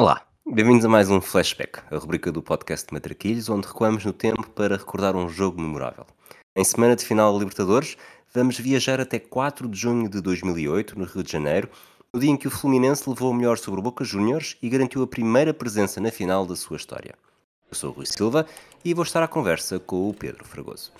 Olá, bem-vindos a mais um Flashback, a rubrica do podcast Matraquilhos, onde recuamos no tempo para recordar um jogo memorável. Em semana de final da Libertadores, vamos viajar até 4 de junho de 2008, no Rio de Janeiro, no dia em que o Fluminense levou o melhor sobre o Boca Juniors e garantiu a primeira presença na final da sua história. Eu sou o Rui Silva e vou estar à conversa com o Pedro Fragoso.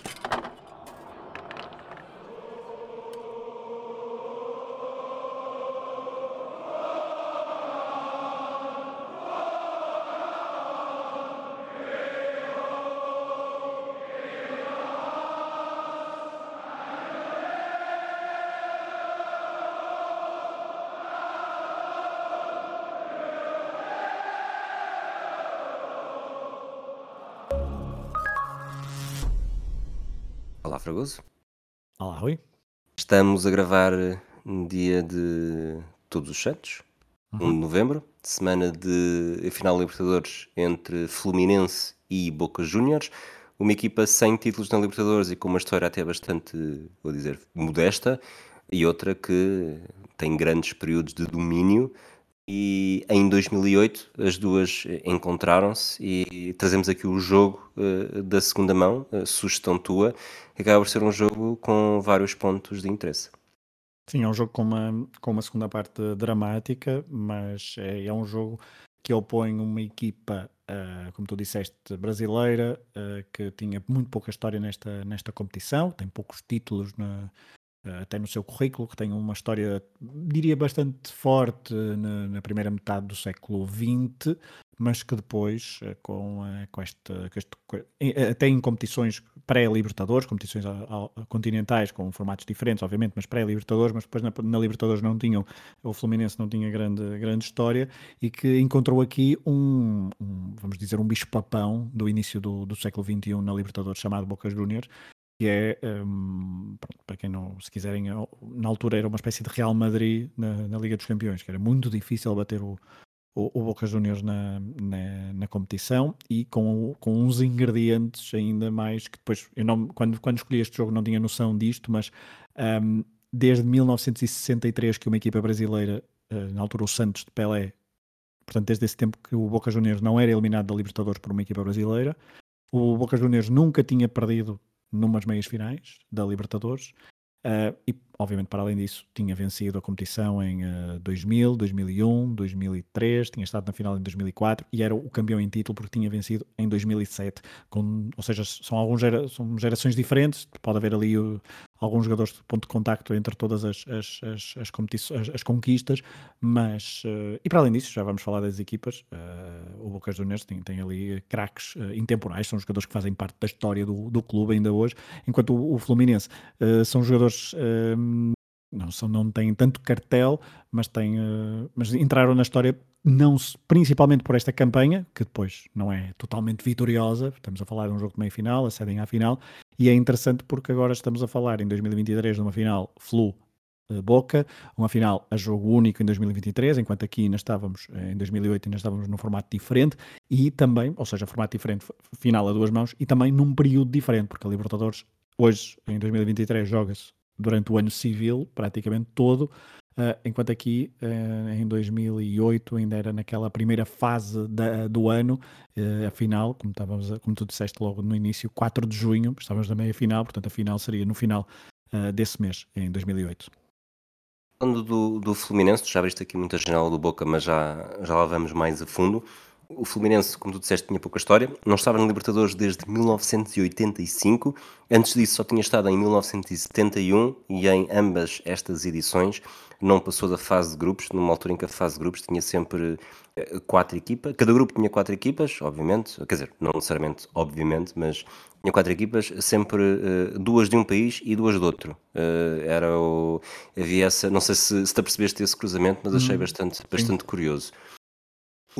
Estamos a gravar no dia de Todos os Santos, 1 Uhum. de novembro, semana de final da Libertadores entre Fluminense e Boca Juniors, uma equipa sem títulos na Libertadores e com uma história até bastante, vou dizer, modesta, e outra que tem grandes períodos de domínio. E em 2008 as duas eh, encontraram-se e trazemos aqui o jogo eh, da segunda mão, a sugestão tua, que acaba por ser um jogo com vários pontos de interesse. Sim, é um jogo com uma, com uma segunda parte dramática, mas é, é um jogo que opõe uma equipa, ah, como tu disseste, brasileira, que tinha muito pouca história nesta, nesta competição, tem poucos títulos na- até no seu currículo, que tem uma história, diria, bastante forte na, na primeira metade do século XX, mas que depois, ah, com, com esta, com este- até em competições pré-Libertadores, competições continentais com formatos diferentes, obviamente, mas pré-Libertadores, mas depois na, na Libertadores não tinham, o Fluminense não tinha grande, grande história e que encontrou aqui um, um, vamos dizer, um bicho-papão do início do, do século XXI na Libertadores chamado Boca Juniors, que é, hum, pronto, para quem não, se quiserem, na altura era uma espécie de Real Madrid na, na Liga dos Campeões, que era muito difícil bater o, o, o Boca Juniors na, na, na competição e com, com uns ingredientes ainda mais que depois, eu não, quando, quando escolhi este jogo não tinha noção disto, mas hum, desde 1963 que uma equipa brasileira, eh, na altura o Santos de Pelé, portanto desde esse tempo que o Boca Juniors não era eliminado da Libertadores por uma equipa brasileira, o Boca Juniors nunca tinha perdido numas meias finais da Libertadores Uh, e, obviamente, para além disso, tinha vencido a competição em uh, 2000, 2001, 2003, tinha estado na final em 2004 e era o campeão em título porque tinha vencido em 2007. Com, ou seja, são, alguns gera, são gerações diferentes, pode haver ali uh, alguns jogadores de ponto de contacto entre todas as, as, as, as, competições, as conquistas, mas, uh, e para além disso, já vamos falar das equipas, o Boca Juniors tem, tem ali craques intemporais, são jogadores que fazem parte da história do, do clube ainda hoje, enquanto o, o Fluminense são jogadores não, são, não têm tanto cartel, mas, têm, uh, mas entraram na história não principalmente por esta campanha, que depois não é totalmente vitoriosa, estamos a falar de um jogo de meia final, acedem à final, e é interessante porque agora estamos a falar em 2023 de uma final Flu uh, Boca, uma final a jogo único em 2023, enquanto aqui ainda estávamos, em 2008 ainda estávamos num formato diferente, e também, ou seja, formato diferente, final a duas mãos, e também num período diferente, porque a Libertadores hoje, em 2023, joga-se durante o ano civil, praticamente todo, uh, enquanto aqui, uh, em 2008, ainda era naquela primeira fase da, do ano, uh, a final, como, estávamos a, como tu disseste logo no início, 4 de junho, estávamos na meia final, portanto a final seria no final desse mês, em 2008. Falando do, do Fluminense, tu já abriste aqui muita janela do Boca, mas já, já lá vamos mais a fundo. O Fluminense, como tu disseste, tinha pouca história. Não estava na Libertadores desde 1985. Antes disso, só tinha estado em 1971 e em ambas estas edições não passou da fase de grupos, numa altura em que a fase de grupos tinha sempre eh, quatro equipas. Cada grupo tinha quatro equipas, obviamente. Quer dizer, não necessariamente, obviamente, mas tinha quatro equipas, sempre uh, duas de um país e duas de outro. Uh, era o. Havia essa. Não sei se, se te apercebeste esse cruzamento, mas achei hum, bastante, bastante curioso.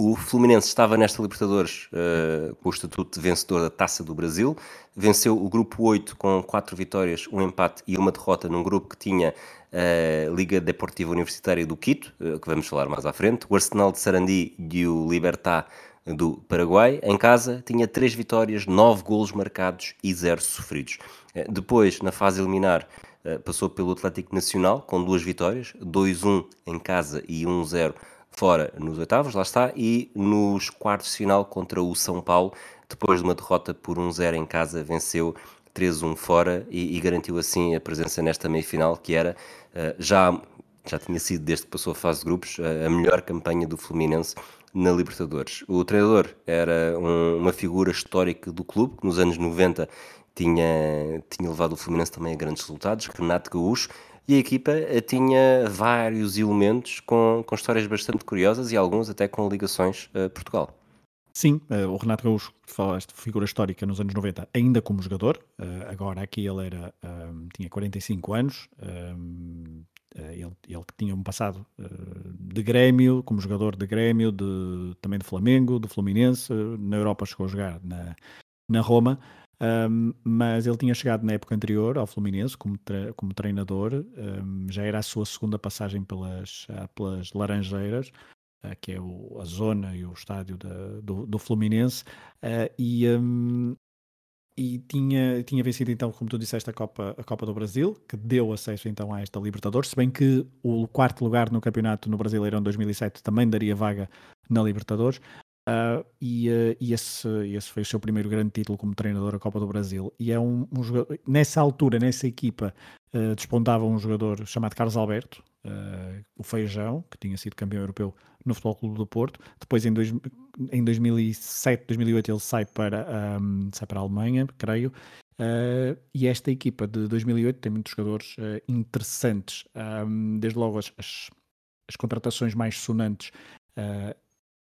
O Fluminense estava nesta Libertadores uh, com o estatuto de vencedor da Taça do Brasil, venceu o grupo 8 com 4 vitórias, um empate e uma derrota num grupo que tinha a uh, Liga Deportiva Universitária do Quito, uh, que vamos falar mais à frente, o Arsenal de Sarandi e o Libertad do Paraguai. Em casa tinha 3 vitórias, 9 golos marcados e 0 sofridos. Depois, na fase eliminar, passou pelo Atlético Nacional com duas vitórias, 2-1 em casa e 1-0 fora nos oitavos, lá está, e nos quartos de final contra o São Paulo, depois de uma derrota por 1-0 em casa, venceu 3-1 fora e, e, garantiu assim a presença nesta meia-final, que era uh, já, já tinha sido, desde que passou a fase de grupos, uh, a melhor campanha do Fluminense na Libertadores. O treinador era um, uma figura histórica do clube, que nos anos 90 tinha, tinha levado o Fluminense também a grandes resultados, Renato Gaúcho, e a equipa eh, tinha vários elementos com, com histórias bastante curiosas e alguns até com ligações a Portugal. Sim, uh, o Renato Gaúcho, que falaste, figura histórica nos anos 90, ainda como jogador, agora aqui ele era, um, tinha 45 anos, ele, ele tinha um passado de Grêmio, como jogador de Grêmio, de, também de Flamengo, do Fluminense, na Europa chegou a jogar na, na Roma, um, mas ele tinha chegado na época anterior ao Fluminense como, tre como treinador, um, já era a sua segunda passagem pelas, pelas Laranjeiras, uh, que é o, a zona e o estádio da, do, do, Fluminense, uh, e, um, e tinha, tinha vencido então, como tu disseste, a Copa, a Copa do Brasil, que deu acesso então a esta Libertadores, se bem que o quarto lugar no campeonato no Brasileirão 2007 também daria vaga na Libertadores. Uh, e, uh, e esse, esse, foi o seu primeiro grande título como treinador da Copa do Brasil. E é um, um jogador, nessa altura, nessa equipa, uh, despontava um jogador chamado Carlos Alberto, o Feijão, que tinha sido campeão europeu no Futebol Clube do Porto. Depois, em, dois, em 2007, 2008, ele sai para, um, sai para a Alemanha, creio. e esta equipa de 2008 tem muitos jogadores interessantes. Um, desde logo as, as, as, contratações mais sonantes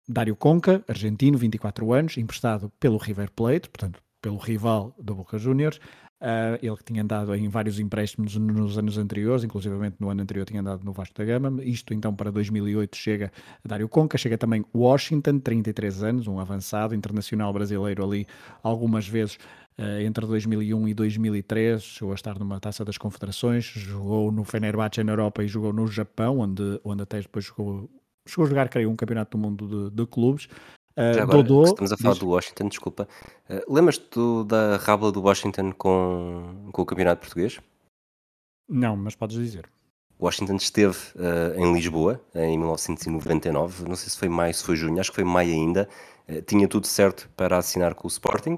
Dário Conca, argentino, 24 anos, emprestado pelo River Plate, portanto, pelo rival do Boca Juniors. Uh, ele que tinha andado em vários empréstimos nos anos anteriores, inclusivamente no ano anterior tinha andado no Vasco da Gama. Isto então para 2008 chega Dário Conca, chega também Washington, 33 anos, um avançado internacional brasileiro ali algumas vezes uh, entre 2001 e 2003, chegou a estar numa Taça das Confederações, jogou no Fenerbahçe na Europa e jogou no Japão, onde, onde até depois jogou chegou a jogar, creio, um campeonato do mundo de, de clubes. Uh, agora, Dodô, estamos a falar diz... do Washington, desculpa. Uh, Lembras-te da rábula do Washington com, com o campeonato português? Não, mas podes dizer. Washington esteve uh, em Lisboa em 1999, não sei se foi maio, se foi junho, acho que foi maio ainda. Uh, tinha tudo certo para assinar com o Sporting,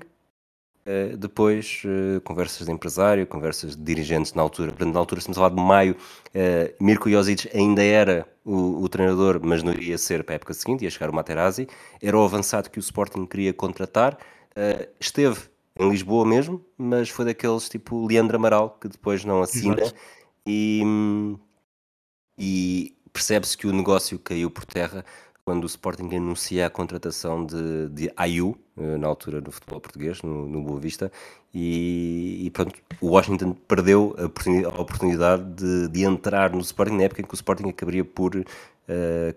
Uh, depois, uh, conversas de empresário, conversas de dirigentes na altura. Portanto, na altura estamos a falar de maio. Uh, Mirko Josic ainda era o, o, treinador, mas não iria ser para a época seguinte, ia chegar o Materazzi. Era o avançado que o Sporting queria contratar. esteve em Lisboa mesmo, mas foi daqueles tipo Leandro Amaral, que depois não assina. E, e percebe-se que o negócio caiu por terra quando o Sporting anuncia a contratação de, de Ayu, eh, na altura no futebol português, no, no Boa Vista, e, e pronto, o Washington perdeu a oportunidade, de, de, entrar no Sporting na época em que o Sporting acabaria por uh,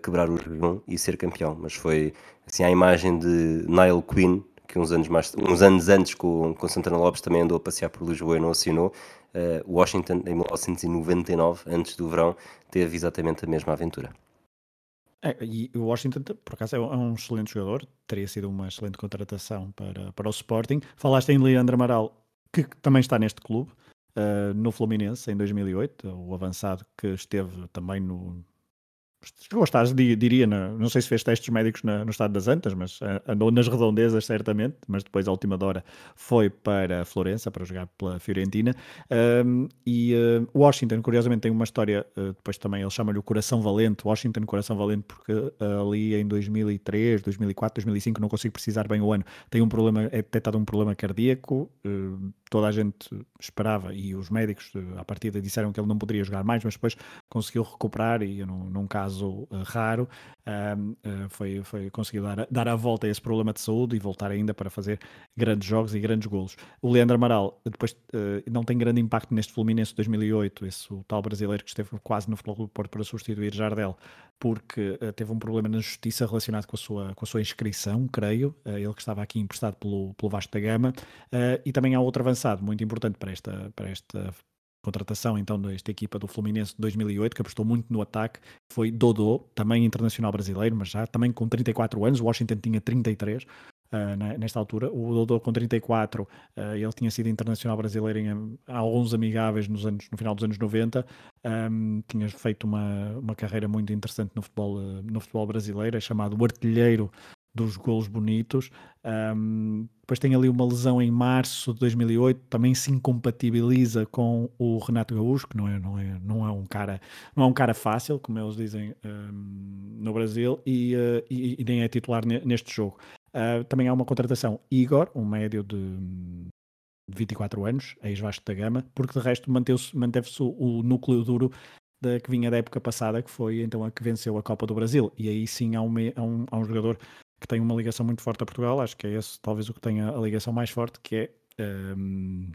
quebrar o jejum e ser campeão, mas foi assim a imagem de Niall Quinn, que uns anos, mais, uns anos antes com, com Santana Lopes também andou a passear por Lisboa e não assinou, uh, Washington em 1999, antes do verão, teve exatamente a mesma aventura. É, e o Washington, por acaso, é um é excelente jogador, teria sido uma excelente contratação para, para o Sporting. Falaste em Leandro Amaral, que também está neste clube, uh, no Fluminense, em 2008, o avançado que esteve também no, chegou a estar, diria, não sei se fez testes médicos na, no estado das Antas, mas uh, andou nas redondezas certamente, mas depois, à última hora, foi para Florença para jogar pela Fiorentina. Um, e uh, Washington, curiosamente, tem uma história, uh, depois também ele chama-lhe o Coração Valente, Washington Coração Valente, porque ali em 2003, 2004, 2005, não consigo precisar bem o ano, tem um problema, é detectado um problema cardíaco, toda a gente esperava e os médicos à partida disseram que ele não poderia jogar mais, mas depois conseguiu recuperar e num, num caso uh, raro uh, foi, foi conseguiu dar, dar a volta a esse problema de saúde e voltar ainda para fazer grandes jogos e grandes golos. O Leandro Amaral depois uh, não tem grande impacto neste Fluminense 2008, esse o tal brasileiro que esteve quase no Futebol do Porto para substituir Jardel, porque teve um problema na justiça relacionado com a sua, com a sua inscrição, creio, ele que estava aqui emprestado pelo, pelo Vasco da Gama, e também há outro avançado muito importante para esta, para esta contratação então desta equipa do Fluminense de 2008, que apostou muito no ataque, foi Dodô, também internacional brasileiro, mas já também com 34 anos, o Washington tinha 33, uh, nesta altura. O Dodô com 34, uh, ele tinha sido internacional brasileiro em alguns amigáveis nos anos, no final dos anos 90, um, tinha feito uma, uma carreira muito interessante no futebol, no futebol brasileiro, é chamado artilheiro dos golos bonitos. Um, depois tem ali uma lesão em março de 2008, também se incompatibiliza com o Renato Gaúcho, que não é, não é, não é, um, cara, não é um cara fácil, como eles dizem um, no Brasil, e, uh, e, e, nem é titular neste jogo. Uh, também há uma contratação, Igor, um médio de 24 anos, ex-Vasco da Gama, porque de resto manteve-se manteve o, o núcleo duro da, que vinha da época passada, que foi então a que venceu a Copa do Brasil. E aí sim há um, há um, há um jogador que tem uma ligação muito forte a Portugal, acho que é esse talvez o que tenha a ligação mais forte, que é. Um,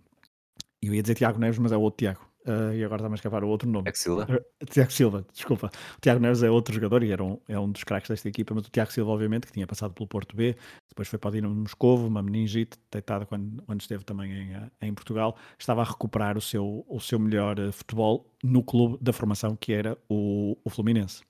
eu ia dizer Tiago Neves, mas é o outro Tiago. Uh, e agora está-me a escapar o outro nome. Tiago Silva. Uh, Tiago Silva, desculpa. O Tiago Neves é outro jogador e era um, é um dos craques desta equipa, mas o Tiago Silva, obviamente, que tinha passado pelo Porto B, depois foi para o Dinamo Moscovo, uma meningite, deitada quando, quando esteve também em, eh, em Portugal, estava a recuperar o seu, o seu melhor futebol no clube da formação que era o, o Fluminense.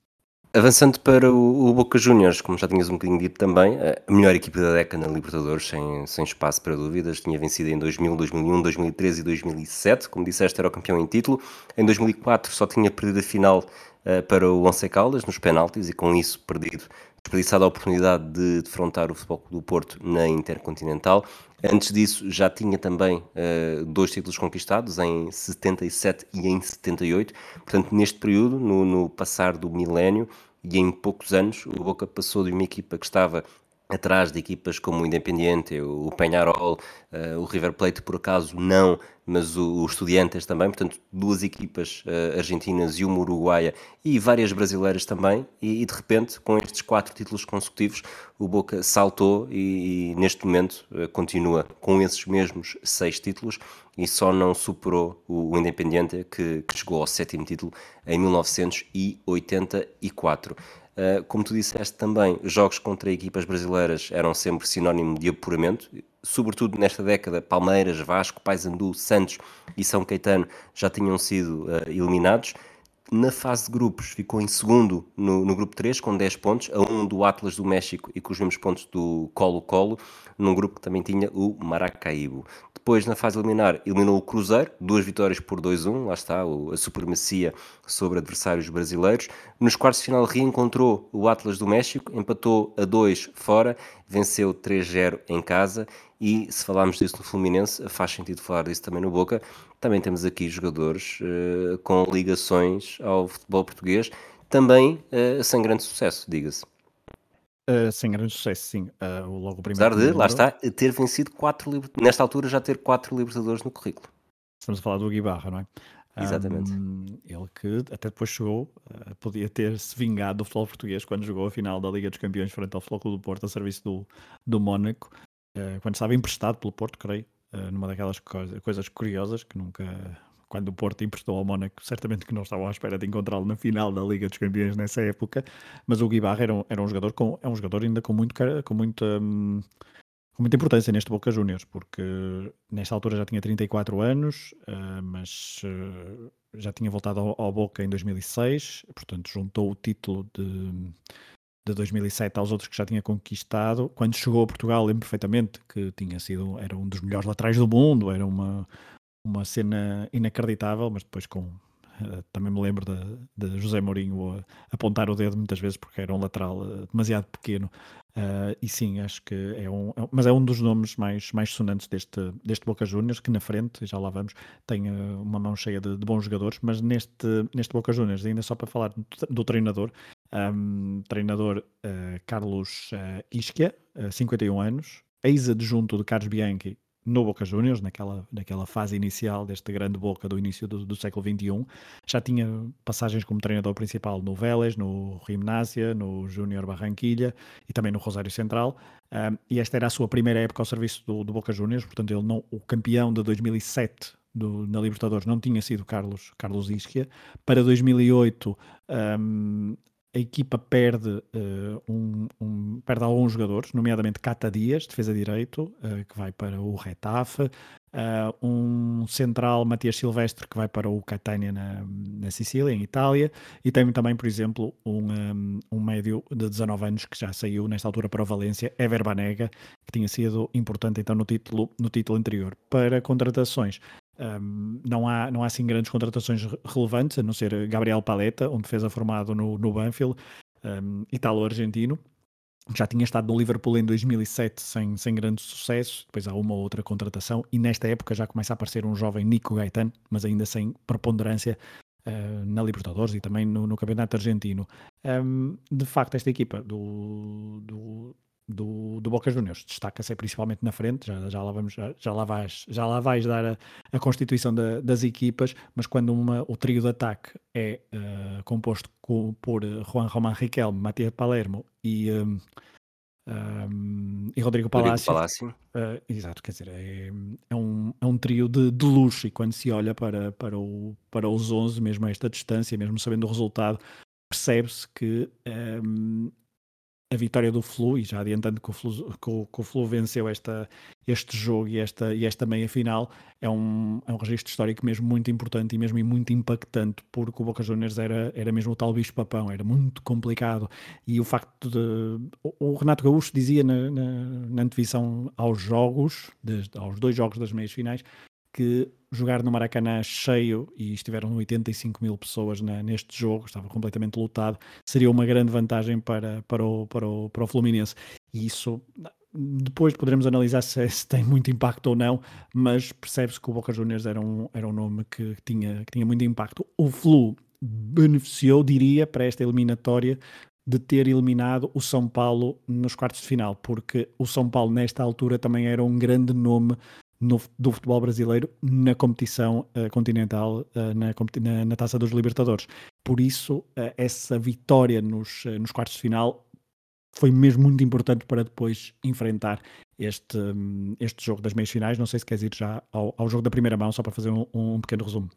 Avançando para o, Boca Juniors, como já tinhas um bocadinho dito também, a melhor equipe da década na Libertadores, sem, sem espaço para dúvidas, tinha vencido em 2000, 2001, 2013 e 2007, como disseste, era o campeão em título. Em 2004 só tinha perdido a final uh, para o Once Caldas nos penaltis e com isso perdido desperdiçado a oportunidade de defrontar o Futebol do Porto na Intercontinental. Antes disso, já tinha também uh, dois títulos conquistados, em 77 e em 78. Portanto, neste período, no, no passar do milénio e em poucos anos, o Boca passou de uma equipa que estava atrás de equipas como o Independiente, o Penharol, uh, o River Plate por acaso não, mas o, o Estudiantes também, portanto duas equipas uh, argentinas e uma uruguaia e várias brasileiras também, e, e, de repente com estes quatro títulos consecutivos o Boca saltou e, e neste momento uh, continua com esses mesmos seis títulos e só não superou o, o Independiente que, que chegou ao sétimo título em 1984. Eh, como tu disseste também, jogos contra equipas brasileiras eram sempre sinónimo de apuramento, sobretudo nesta década, Palmeiras, Vasco, Paysandu, Santos e São Caetano já tinham sido uh, eliminados. Na fase de grupos ficou em segundo no, no grupo 3 com 10 pontos, a um do Atlas do México e com os mesmos pontos do Colo-Colo, num grupo que também tinha o Maracaibo. Depois, na fase eliminar, eliminou o Cruzeiro, duas vitórias por 2-1, lá está a supremacia sobre adversários brasileiros. Nos quartos de final reencontrou o Atlas do México, empatou a 2 fora, venceu 3-0 em casa e se falarmos disso no Fluminense, faz sentido falar disso também no Boca, também temos aqui jogadores uh, com ligações ao futebol português, também uh, sem grande sucesso, diga-se. Uh, sem grande sucesso, sim. Uh, logo o primeiro Apesar de, lá está, ter vencido quatro nesta altura já ter quatro Libertadores no currículo. Estamos a falar do Guibarra, não é? Exatamente. Um, ele que até depois chegou, uh, podia ter-se vingado do futebol português quando jogou a final da Liga dos Campeões frente ao Futebol do Porto a serviço do, do Mónaco, quando estava emprestado pelo Porto, creio, numa daquelas coisa, coisas curiosas que nunca quando o Porto emprestou ao Mónaco, certamente que não estavam à espera de encontrá-lo na final da Liga dos Campeões nessa época, mas o Guibarra era um, era um jogador com, é um jogador ainda com muito com muita hum, com muita importância neste Boca Juniors, porque nesta altura já tinha 34 anos, uh, mas já tinha voltado ao, ao, Boca em 2006, portanto juntou o título de, de 2007 aos outros que já tinha conquistado. Quando chegou a Portugal, lembro perfeitamente que tinha sido, era um dos melhores laterais do mundo, era uma, uma cena inacreditável, mas depois com. Uh, também me lembro de, de José Mourinho uh, apontar o dedo muitas vezes porque era um lateral uh, demasiado pequeno. e sim, acho que é um, é, mas é um dos nomes mais, mais sonantes deste, deste Boca Juniors, que na frente, já lá vamos, tem uma mão cheia de, de, bons jogadores, mas neste, neste Boca Juniors, ainda só para falar do, do treinador, um, treinador Carlos uh, Ischia, 51 anos, ex-adjunto de Carlos Bianchi no Boca Juniors, naquela, naquela fase inicial deste grande Boca do início do, do século XXI. Já tinha passagens como treinador principal no Vélez, no Gimnasia, no Júnior Barranquilha e também no Rosário Central. Um, e esta era a sua primeira época ao serviço do, do Boca Juniors, portanto ele não, o campeão de 2007 do, na Libertadores não tinha sido Carlos, Carlos Ischia. Para 2008 um, a equipa perde, uh, um, um, perde alguns jogadores, nomeadamente Cata Dias, defesa direito, uh, que vai para o Retafe. uh, um central Matias Silvestre que vai para o Catania na, na Sicília, em Itália, e tem também, por exemplo, um, um, médio de 19 anos que já saiu nesta altura para o Valência, Ever Banega, que tinha sido importante então no título, no título anterior. Para contratações, um, não, há, não há assim grandes contratações relevantes, a não ser Gabriel Paleta, um defesa formado no, no Banfield, um, italo-argentino, já tinha estado no Liverpool em 2007 sem, sem grande sucesso, depois há uma ou outra contratação e nesta época já começa a aparecer um jovem Nico Gaetano, mas ainda sem preponderância uh, na Libertadores e também no, no Campeonato Argentino. Um, de facto, esta equipa do, do, do, do Boca Juniors destaca-se principalmente na frente, já, já, lá, vamos, já, já, lá, vais, já lá vais dar a, a constituição da, das equipas, mas quando uma, o trio de ataque é uh, composto com, por Juan Román Riquelme, Matias Palermo e, um, um, e Rodrigo Palácio. Palácio. Uh, exato, quer dizer, é, é, um, é um trio de, de luxo e quando se olha para, para, o, para os 11, mesmo a esta distância, mesmo sabendo o resultado, percebe-se que um, a vitória do Flu, e já adiantando que o Flu, que o, que o Flu venceu esta, este jogo e esta, e esta meia final, é um, é um registro histórico mesmo muito importante e mesmo muito impactante, porque o Boca Juniors era, era mesmo o tal bicho-papão, era muito complicado. E o facto de. O, o Renato Gaúcho dizia na, na, na antevisão aos jogos, desde, aos dois jogos das meias finais, que jogar no Maracanã cheio e estiveram 85 mil pessoas na, neste jogo, estava completamente lotado, seria uma grande vantagem para, para, o, para, o, para o Fluminense. E isso depois poderemos analisar se, se, tem muito impacto ou não, mas percebe-se que o Boca Juniors era um, era um nome que tinha, que tinha muito impacto. O Flu beneficiou, diria, para esta eliminatória de ter eliminado o São Paulo nos quartos de final, porque o São Paulo nesta altura também era um grande nome no, do futebol brasileiro na competição uh, continental, uh, na, na, na, Taça dos Libertadores. Por isso, uh, essa vitória nos, nos quartos de final foi mesmo muito importante para depois enfrentar este, um, este jogo das meias finais. Não sei se queres ir já ao, ao jogo da primeira mão, só para fazer um, um pequeno resumo.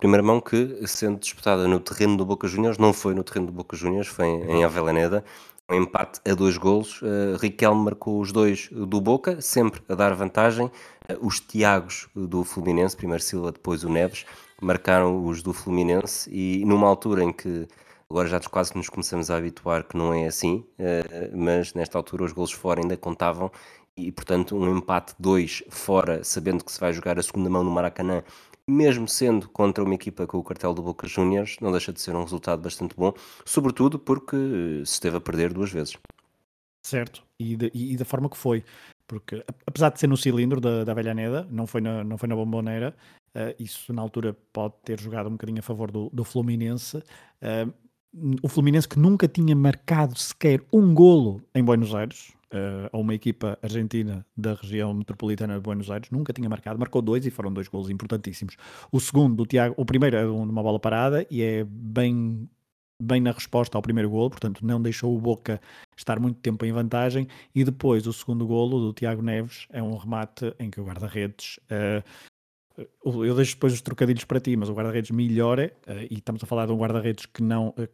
Primeira mão que, sendo disputada no terreno do Boca Juniors, não foi no terreno do Boca Juniors, foi em, em Avellaneda, um empate a dois golos. Uh, Riquelme marcou os dois do Boca, sempre a dar vantagem. Uh, os Tiagos do Fluminense, primeiro Silva, depois o Neves, marcaram os do Fluminense e numa altura em que agora já quase nos começamos a habituar que não é assim, uh, mas nesta altura os golos fora ainda contavam e portanto um empate 2 fora, sabendo que se vai jogar a segunda mão no Maracanã mesmo sendo contra uma equipa com o cartel do Boca Juniors, não deixa de ser um resultado bastante bom, sobretudo porque se esteve a perder duas vezes. Certo, e, de, e da forma que foi, porque apesar de ser no cilindro da, da Velhaneda, não foi na, não foi na bomboneira, uh, isso na altura pode ter jogado um bocadinho a favor do, do Fluminense. Uh, o Fluminense que nunca tinha marcado sequer um golo em Buenos Aires, uh, a uma equipa argentina da região metropolitana de Buenos Aires, nunca tinha marcado, marcou dois e foram dois golos importantíssimos. O segundo do Tiago, o primeiro é uma bola parada e é bem bem na resposta ao primeiro golo, portanto não deixou o Boca estar muito tempo em vantagem e depois o segundo golo do Tiago Neves é um remate em que o guarda-redes uh, eu deixo depois os trocadilhos para ti, mas o guarda-redes melhora, uh, e estamos a falar de um guarda-redes que não uh,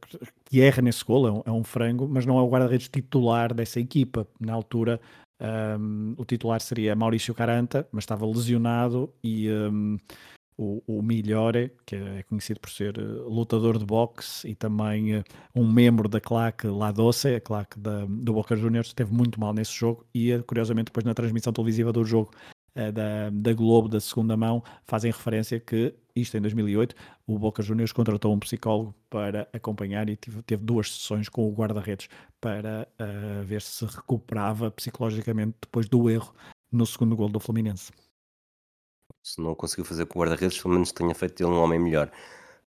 que erra nesse gol, é um, é um, frango, mas não é o guarda-redes titular dessa equipa. Na altura, um, o titular seria Maurício Caranta, mas estava lesionado e um, o, o Migliore, que é conhecido por ser uh, lutador de boxe e também um membro da claque La Doce, a claque da, do Boca Juniors, esteve muito mal nesse jogo e, curiosamente, depois na transmissão televisiva do jogo eh, da, da Globo da segunda mão fazem referência que isto em 2008 o Boca Juniors contratou um psicólogo para acompanhar e teve, teve duas sessões com o guarda-redes para uh, ver se recuperava psicologicamente depois do erro no segundo gol do Fluminense. Se não conseguiu fazer com o guarda-redes, pelo menos tenha feito dele um homem melhor.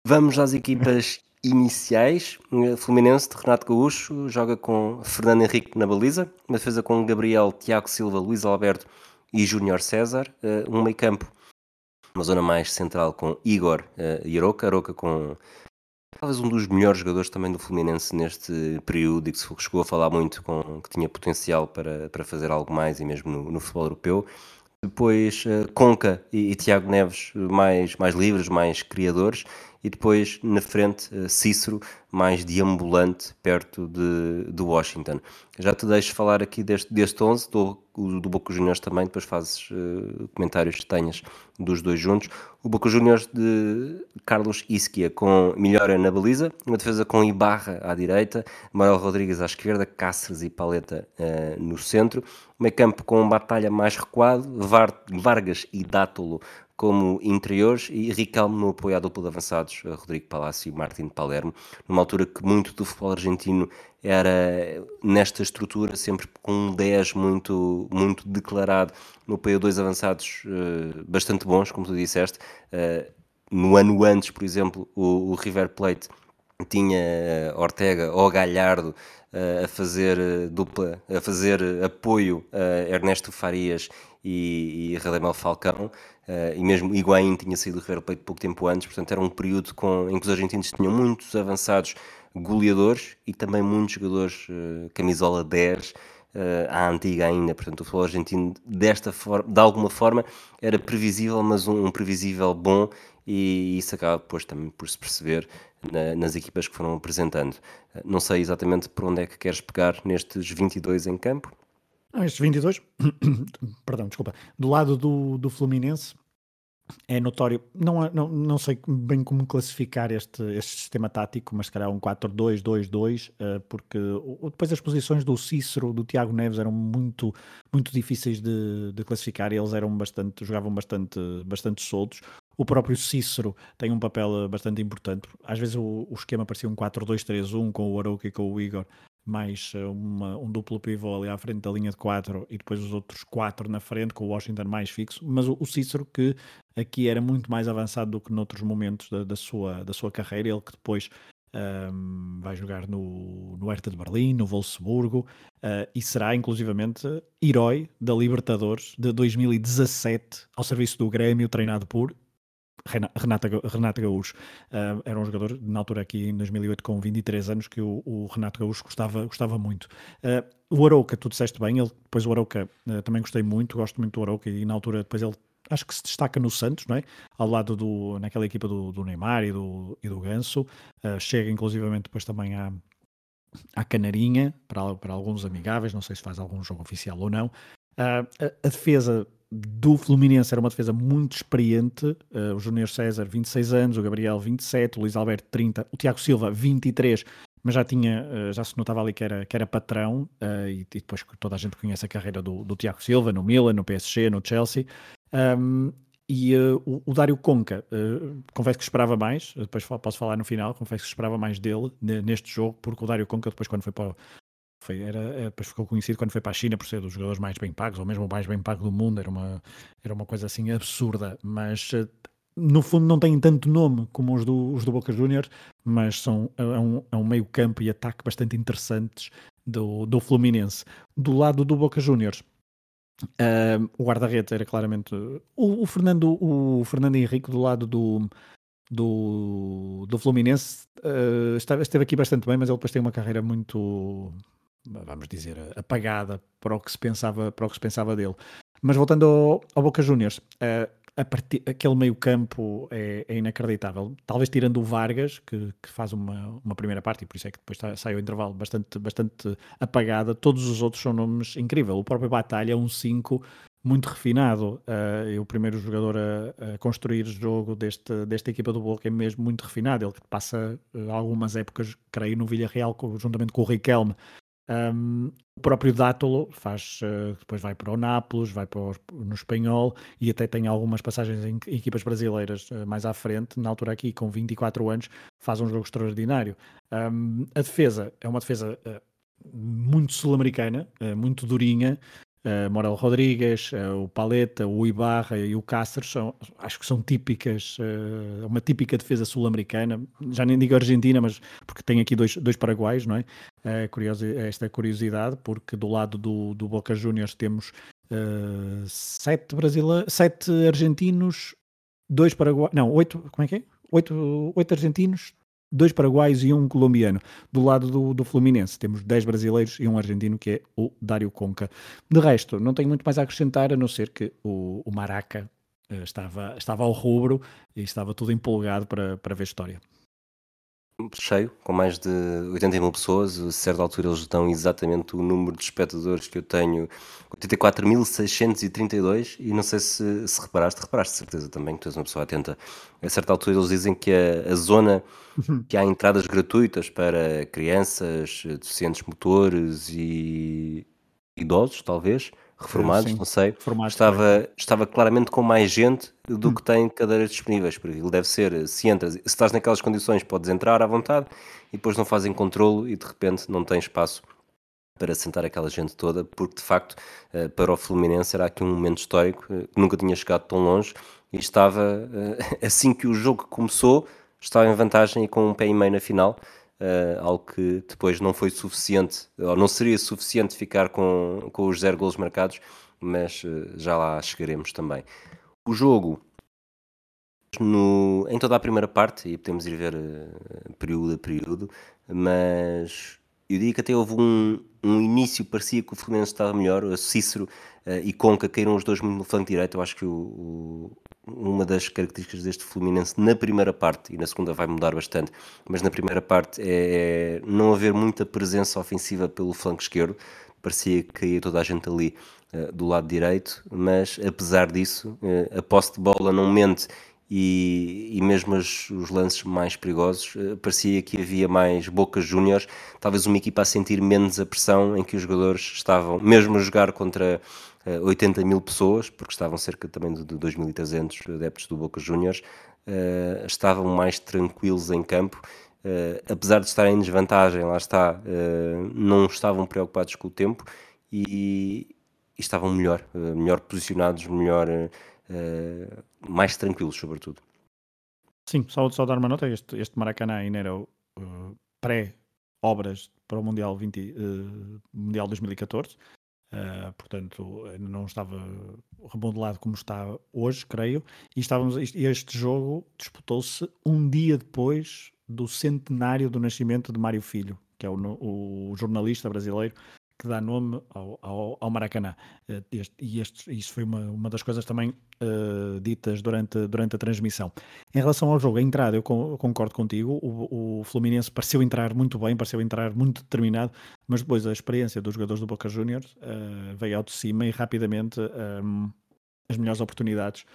Vamos às equipas iniciais. Fluminense de Renato Gaúcho joga com Fernando Henrique na baliza, uma defesa com Gabriel, Tiago Silva, Luís Alberto e Júnior César, uh, um meio campo, uma zona mais central com Igor uh, e Aroca, Aroca com talvez um dos melhores jogadores também do Fluminense neste período e que se chegou a falar muito com que tinha potencial para, para fazer algo mais e mesmo no, no futebol europeu. Depois uh, Conca e, e, Tiago Neves mais, mais livres, mais criadores. E depois na frente uh, Cícero mais deambulante perto de, de Washington. Já te deixo falar aqui deste, deste 11, dou o do Boca Juniors também, depois fazes uh, comentários que tenhas dos dois juntos. O Boca Juniors de Carlos Isquia com Melhora na baliza, uma defesa com Ibarra à direita, Manuel Rodrigues à esquerda, Cáceres e Paleta uh, no centro, meio campo com batalha mais recuado, Vargas e Dátolo como interiores e Riquelme no apoio à dupla de avançados, Rodrigo Palácio e Martin Palermo, numa altura que muito do futebol argentino era nesta estrutura, sempre com um 10 muito, muito declarado, no apoio a dois avançados uh, bastante bons, como tu disseste. Uh, no ano antes, por exemplo, o, o River Plate tinha Ortega ou Galhardo uh, a fazer dupla, a fazer apoio a Ernesto Farias e, e Radamel Falcão. E mesmo Higuaín tinha saído do River Plate pouco tempo antes, portanto era um período com, em que os argentinos tinham muitos avançados goleadores e também muitos jogadores camisola 10 uh, à antiga ainda, portanto o futebol argentino desta forma, de alguma forma era previsível, mas um, um previsível bom e isso acaba depois também por se perceber na, nas equipas que foram apresentando. não sei exatamente por onde é que queres pegar nestes 22 em campo, não, estes 22, perdão, desculpa, do lado do, do Fluminense é notório, não, não, não sei bem como classificar este, este sistema tático, mas se calhar um 4-2-2-2, uh, porque depois as posições do Cícero, do Tiago Neves eram muito, muito difíceis de, de classificar, eles eram bastante, jogavam bastante, bastante soltos. O próprio Cícero tem um papel bastante importante. Às vezes o, o esquema parecia um 4-2-3-1 com o Arouca e com o Igor, mais eh, uma, um duplo pivô ali à frente da linha de 4 e depois os outros 4 na frente, com o Washington mais fixo, mas o, o Cícero que aqui era muito mais avançado do que noutros momentos da, da sua, da sua carreira, ele que depois um, vai jogar no, no Hertha de Berlim, no Wolfsburgo, uh, e será inclusivamente herói da Libertadores de 2017 ao serviço do Grêmio, treinado por Renata, Renato Gaúcho uh, era um jogador, na altura aqui em 2008, com 23 anos, que o, o Renato Gaúcho gostava, gostava muito. Uh, o Arouca, tu disseste bem, ele, depois o Arouca uh, também gostei muito, gosto muito do Arouca e na altura depois ele acho que se destaca no Santos, não é? Ao lado do, naquela equipa do, do Neymar e do, e do Ganso, chega inclusivamente depois também à, à Canarinha, para, para alguns amigáveis, não sei se faz algum jogo oficial ou não. a, a defesa do Fluminense era uma defesa muito experiente. Uh, o Júnior César, 26 anos, o Gabriel, 27, o Luís Alberto, 30, o Tiago Silva, 23, mas já tinha, uh, já se notava ali que era, que era patrão, uh, e, e, depois toda a gente conhece a carreira do, do Tiago Silva no Milan, no PSG, no Chelsea. Um, e o, o, Dário Conca, confesso que esperava mais, depois posso falar no final, confesso que esperava mais dele neste jogo, porque o Dário Conca, depois, quando foi para, foi, era, depois ficou conhecido quando foi para a China por ser dos jogadores mais bem pagos, ou mesmo o mais bem pago do mundo, era uma, era uma coisa assim absurda, mas eh, no fundo não têm tanto nome como os do, os do Boca Juniors, mas são é, é um, é um meio campo e ataque bastante interessantes do, do Fluminense. Do lado do Boca Juniors, uh, o guarda-redes era claramente o, o, Fernando, o Fernando Henrique do lado do, do, do Fluminense uh, esteve, esteve aqui bastante bem, mas ele depois tem uma carreira muito vamos dizer, apagada para o que se pensava, para o que se pensava dele. Mas voltando ao, ao Boca Juniors, uh, partir, aquele meio campo é, é, inacreditável. Talvez tirando o Vargas, que, que, faz uma, uma primeira parte, e por isso é que depois tá, sai o intervalo bastante, bastante apagada, todos os outros são nomes incríveis. O próprio Batalha é um 5 muito refinado. Uh, é o primeiro jogador a, a, construir jogo deste, desta equipa do Boca é mesmo muito refinado. Ele passa uh, algumas épocas, creio, no Villarreal, juntamente com o Riquelme, um, o próprio Dátolo faz, uh, depois vai para o Nápoles, vai para o, no Espanhol e até tem algumas passagens em, em equipas brasileiras uh, mais à frente. Na altura aqui, com 24 anos, faz um jogo extraordinário. Um, a defesa é uma defesa uh, muito sul-americana, muito durinha, Uh, Morel Rodrigues, uh, o Paleta, o Ibarra e o Cáceres são, acho que são típicas, uh, uma típica defesa sul-americana, já nem digo argentina, mas porque tem aqui dois, dois paraguaios, não é? curioso, esta curiosidade, porque do lado do, do Boca Juniors temos sete, brasile... sete argentinos, dois paraguaios, não, oito, como é que é? Oito, oito argentinos, dois paraguaios e um colombiano. Do lado do, do Fluminense temos 10 brasileiros e um argentino que é o Dário Conca. De resto, não tenho muito mais a acrescentar, a não ser que o, o Maraca uh, estava, estava ao rubro e estava tudo empolgado para, para ver história. Cheio, com mais de 80 mil pessoas. A certa altura eles dão exatamente o número de espectadores que eu tenho, 84.632, e não sei se, se reparaste, reparaste de certeza também que tu és uma pessoa atenta. A certa altura eles dizem que a, a zona que há entradas gratuitas para crianças, deficientes motores e idosos, talvez, reformados, sim, não sei, estava, estava claramente com mais gente do Hum. que tem cadeiras disponíveis, porque ele deve ser, se entras, se estás naquelas condições, podes entrar à vontade e depois não fazem controlo e de repente não tem espaço para sentar aquela gente toda, porque de facto eh, para o Fluminense era aqui um momento histórico, eh, nunca tinha chegado tão longe e estava, eh, assim que o jogo começou, estava em vantagem e com um pé e meio na final, eh, algo que depois não foi suficiente, ou não seria suficiente ficar com, com os zero golos marcados, mas eh, já lá chegaremos também. O jogo, no- em toda a primeira parte, e podemos ir ver eh, período a período, mas eu diria que até houve um, um início, parecia que o Fluminense estava melhor, o Cícero e Conca caíram os dois muito no flanco direito, eu acho que o- uma das características deste Fluminense na primeira parte, e na segunda vai mudar bastante, mas na primeira parte é não haver muita presença ofensiva pelo flanco esquerdo, parecia que caía toda a gente ali eh, do lado direito, mas apesar disso, eh, a posse de bola não mente e, e mesmo as- os lances mais perigosos, eh, parecia que havia mais Boca Juniors, talvez uma equipa a sentir menos a pressão em que os jogadores estavam, mesmo a jogar contra 80 mil pessoas, porque estavam cerca também de, de 2.300 adeptos do Boca Juniors, eh, estavam mais tranquilos em campo. eh, apesar de estarem em desvantagem, lá está, eh, não estavam preocupados com o tempo e, e estavam melhor, eh, melhor posicionados, melhor, eh, eh, mais tranquilos, sobretudo. Sim, só, só dar uma nota, este, este Maracanã ainda era uh, pré-obras para o Mundial, 20, uh, Mundial 2014, uh, portanto não estava remodelado como está hoje, creio, e estávamos, este jogo disputou-se um dia depois do centenário do nascimento de Mário Filho, que é o, o jornalista brasileiro que dá nome ao, ao, ao Maracanã. Eh, este- e este, isso foi uma, uma das coisas também eh, ditas durante, durante a transmissão. Em relação ao jogo, a entrada, eu con- concordo contigo. O, o Fluminense pareceu entrar muito bem, pareceu entrar muito determinado, mas depois a experiência dos jogadores do Boca Juniors eh, veio ao de cima e rapidamente ehm, as melhores oportunidades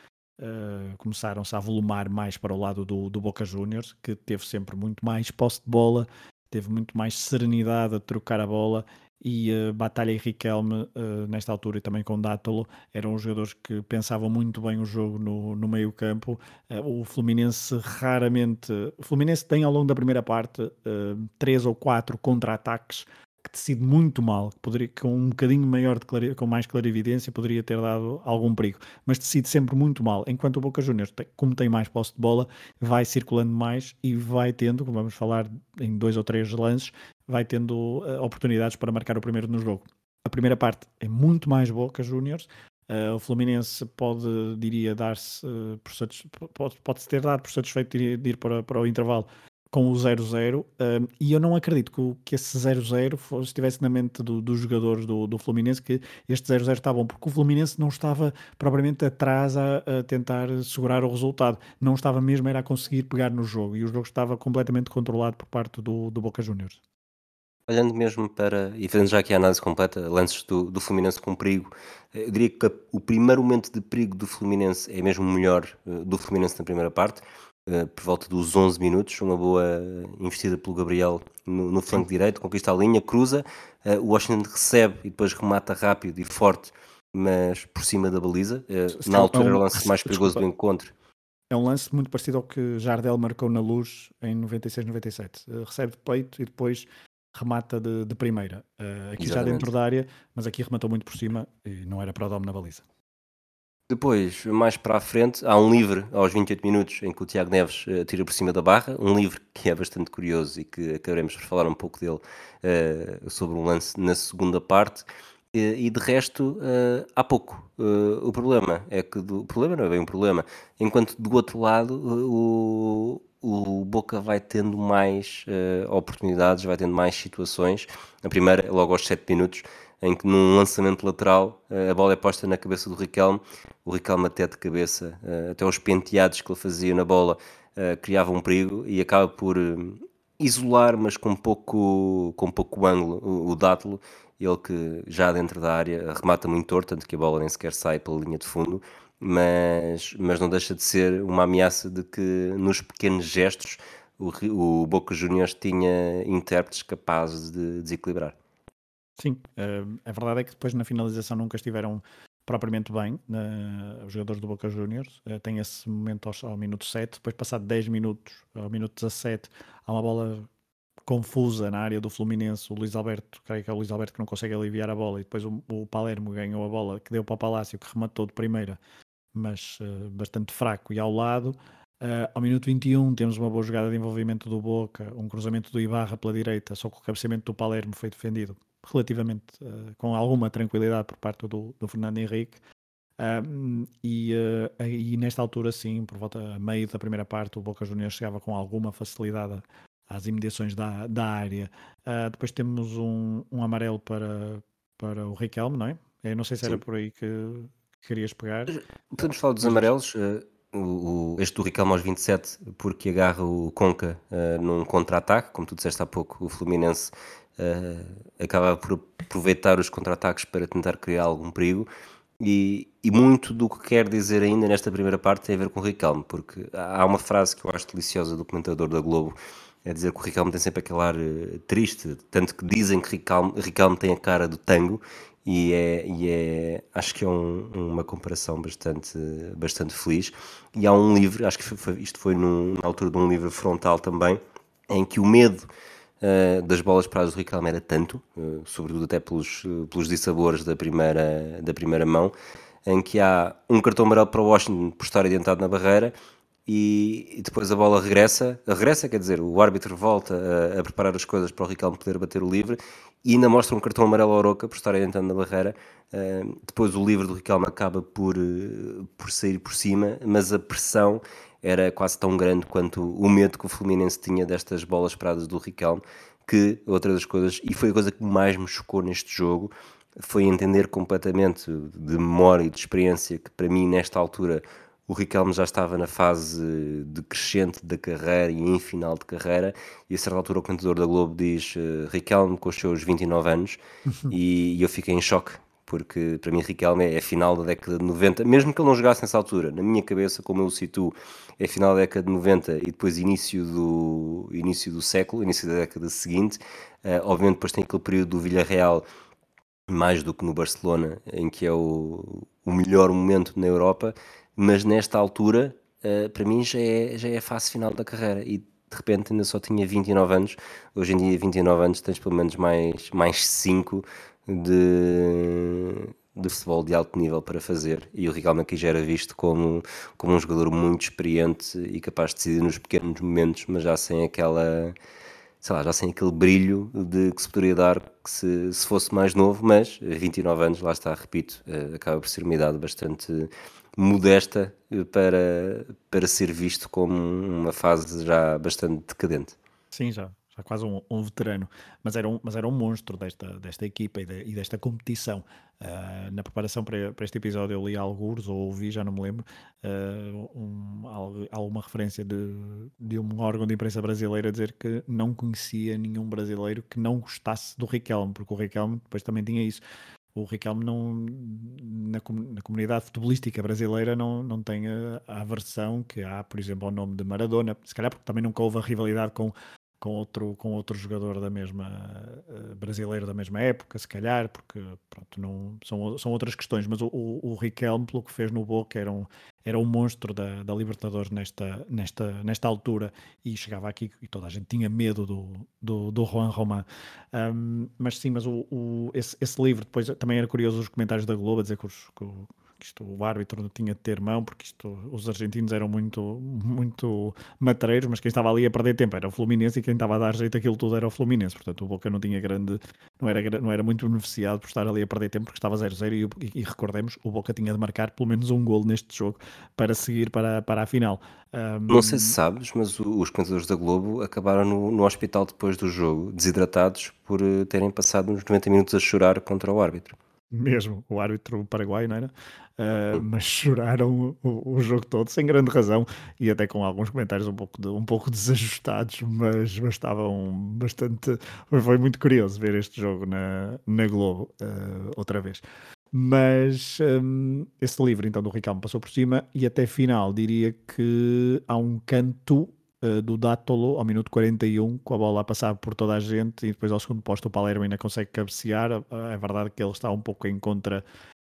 eh, começaram-se a volumar mais para o lado do, do Boca Juniors, que teve sempre muito mais posse de bola, teve muito mais serenidade a trocar a bola e eh, Batalha e Riquelme, eh, nesta altura e também com Dátolo, eram jogadores que pensavam muito bem o jogo no, no meio campo. Eh, o Fluminense raramente... O Fluminense tem ao longo da primeira parte três ou quatro contra-ataques que decide muito mal, que poderia, com um bocadinho maior de clari- com mais clarividência, poderia ter dado algum perigo, mas decide sempre muito mal, enquanto o Boca Juniors, como tem mais posse de bola, vai circulando mais e vai tendo, como vamos falar em dois ou três lances, vai tendo eh, oportunidades para marcar o primeiro no jogo. A primeira parte é muito mais Boca Juniors. eh, o Fluminense pode, diria, dar-se eh, por pode, pode-se ter dado por satisfeito de ir, de ir para, para o intervalo com o 0-0 um, e eu não acredito que, que esse 0-0 fosse- estivesse na mente do- dos jogadores do, do Fluminense que este 0-0 está bom, porque o Fluminense não estava propriamente atrás a, a tentar segurar o resultado, não estava mesmo era a conseguir pegar no jogo e o jogo estava completamente controlado por parte do, do Boca Juniors. Olhando mesmo para, e fazendo já aqui a análise completa, lances do, do Fluminense com perigo, eh, eu diria que o primeiro momento de perigo do Fluminense é mesmo melhor eh, do Fluminense na primeira parte, eh, por volta dos 11 minutos, uma boa eh, investida pelo Gabriel no, no flanco direito, conquista a linha, cruza, eh, o Washington recebe e depois remata rápido e forte, mas por cima da baliza. Se na altura é um- era o lance mais perigoso do desculpa. encontro. É um lance muito parecido ao que Jardel marcou na luz em 96-97. Uh, recebe de peito e depois remata de, de primeira. Uh, aqui já Exatamente. dentro da área, mas aqui rematou muito por cima e não era para o dome na baliza. Depois, mais para a frente, há um livre aos 28 minutos em que o Tiago Neves eh, tira por cima da barra, um livre que é bastante curioso e que acabaremos por falar um pouco dele eh, sobre um lance na segunda parte. Eh, e de resto, eh, há pouco. O problema é que, o problema não é bem um problema, enquanto do outro lado o, o Boca vai tendo mais oportunidades, vai tendo mais situações. A primeira logo aos 7 minutos, em que num lançamento lateral eh, a bola é posta na cabeça do Riquelme, o Riquelme até de cabeça, eh, até os penteados que ele fazia na bola eh, criava um perigo e acaba por isolar, mas com pouco, com pouco ângulo, o, o Dátilo, ele que já dentro da área remata muito torto, tanto que a bola nem sequer sai pela linha de fundo, mas, mas não deixa de ser uma ameaça de que nos pequenos gestos o, o Boca Juniors tinha intérpretes capazes de desequilibrar. Sim, uh, a verdade é que depois na finalização nunca estiveram propriamente bem uh, os jogadores do Boca Juniors. Uh, tem esse momento ao, ao, minuto 7, depois passado 10 minutos, ao minuto 17, há uma bola confusa na área do Fluminense. O Luiz Alberto, creio que é o Luiz Alberto que não consegue aliviar a bola, e depois o, o Palermo ganhou a bola que deu para o Palácio, que rematou de primeira, mas uh, bastante fraco e ao lado. Uh, ao minuto 21 temos uma boa jogada de envolvimento do Boca, um cruzamento do Ibarra pela direita, só que o cabeceamento do Palermo foi defendido relativamente uh, com alguma tranquilidade por parte do, do Fernando Henrique. Uh, e, uh, e, nesta altura, sim, por volta a meio da primeira parte, o Boca Juniors chegava com alguma facilidade às imediações da, da área. Uh, depois temos um, um amarelo para, para o Riquelme, não é? Eu não sei se era sim. por aí que, que, querias pegar. Podemos falar dos amarelos. O, o, este do Riquelme aos 27, porque agarra o Conca num contra-ataque, como tu disseste há pouco, o Fluminense uh, acaba por aproveitar os contra-ataques para tentar criar algum perigo. E, e, muito do que quer dizer ainda nesta primeira parte tem a ver com o Riquelme, porque há uma frase que eu acho deliciosa do comentador da Globo, é dizer que o Riquelme tem sempre aquele ar uh, triste, tanto que dizem que Riquelme, Riquelme tem a cara do tango, e é, e é acho que é um, uma comparação bastante, bastante feliz. E há um livro, acho que foi, isto foi num, na altura de um livro frontal também, em que o medo uh, das bolas paradas do Riquelme era tanto, uh, sobretudo até pelos, uh, pelos dissabores da primeira, da primeira mão, em que há um cartão amarelo para o Washington por estar adiantado na barreira e, e, depois a bola regressa, regressa, quer dizer, o árbitro volta a, a, preparar as coisas para o Riquelme poder bater o livre e ainda mostra um cartão amarelo ao Oroca por estar adiantado na barreira. Uh, depois o livre do Riquelme acaba por, por sair por cima, mas a pressão era quase tão grande quanto o medo que o Fluminense tinha destas bolas paradas do Riquelme, que outra das coisas, e foi a coisa que mais me chocou neste jogo, foi entender completamente de memória e de experiência que para mim nesta altura o Riquelme já estava na fase de crescente da carreira e em final de carreira, e a certa altura o cantador da Globo diz uh, Riquelme com os seus 29 anos, e, e, eu fiquei em choque, porque para mim Riquelme é final da década de 90, mesmo que ele não jogasse nessa altura, na minha cabeça, como eu o situo, é final da década de 90 e depois início do, início do século, início da década seguinte, uh, obviamente depois tem aquele período do Villarreal, mais do que no Barcelona, em que é o, o melhor momento na Europa, mas nesta altura, uh, para mim, já é, já é a fase final da carreira. E de repente ainda só tinha 29 anos. Hoje em dia, 29 anos, tens pelo menos mais, mais 5 de, de futebol de alto nível para fazer. E o Ricardo aqui já era visto como, como um jogador muito experiente e capaz de decidir nos pequenos momentos, mas já sem aquela. Sei lá, já sem aquele brilho de que se poderia dar se, se fosse mais novo, mas 29 anos, lá está, repito, eh, acaba por ser uma idade bastante modesta eh, para, para ser visto como uma fase já bastante decadente. Sim, já, já quase um, um, veterano, mas era um, mas era um monstro desta, desta equipa e, de, e desta competição. Uh, na preparação para, para, este episódio eu li alguns, ou ouvi, já não me lembro, uh, um, alguma referência de, de um órgão de imprensa brasileira dizer que não conhecia nenhum brasileiro que não gostasse do Riquelme, porque o Riquelme depois também tinha isso. O Riquelme não, na, na, comunidade futebolística brasileira não, não tem a, a aversão que há, por exemplo, ao nome de Maradona, se calhar porque também nunca houve a rivalidade com, com, outro, com outro jogador da mesma uh, brasileiro da mesma época, se calhar, porque pronto, não, são, são outras questões, mas o, o, o Riquelme, pelo que fez no Boca, era um, era um monstro da, da Libertadores nesta, nesta, nesta altura e chegava aqui e toda a gente tinha medo do, do, do Juan Román. Um, mas sim, mas o, o, esse, esse livro depois também era curioso os comentários da Globo a dizer que, os, que isto, o árbitro não tinha de ter mão, porque isto, os argentinos eram muito, muito matreiros, mas quem estava ali a perder tempo era o Fluminense e quem estava a dar jeito aquilo tudo era o Fluminense. Portanto, o Boca não tinha grande, não era, não era muito beneficiado por estar ali a perder tempo, porque estava 0-0 e, e, recordemos, o Boca tinha de marcar pelo menos um gol neste jogo para seguir para, para a final. Um... Não sei se sabes, mas os comentadores da Globo acabaram no, no hospital depois do jogo, desidratados por eh, terem passado uns 90 minutos a chorar contra o árbitro. Mesmo, o árbitro paraguaio, não era? Uh, mas choraram o, o, jogo todo, sem grande razão, e até com alguns comentários um pouco, de, um pouco desajustados, mas, mas estavam bastante. Foi muito curioso ver este jogo na, na Globo uh, outra vez. Mas um, esse livro, então, do Ricardo passou por cima, e até final diria que há um canto uh, do Dátolo ao minuto 41, com a bola a passar por toda a gente, e depois ao segundo posto o Palermo ainda consegue cabecear. É verdade que ele está um pouco em contra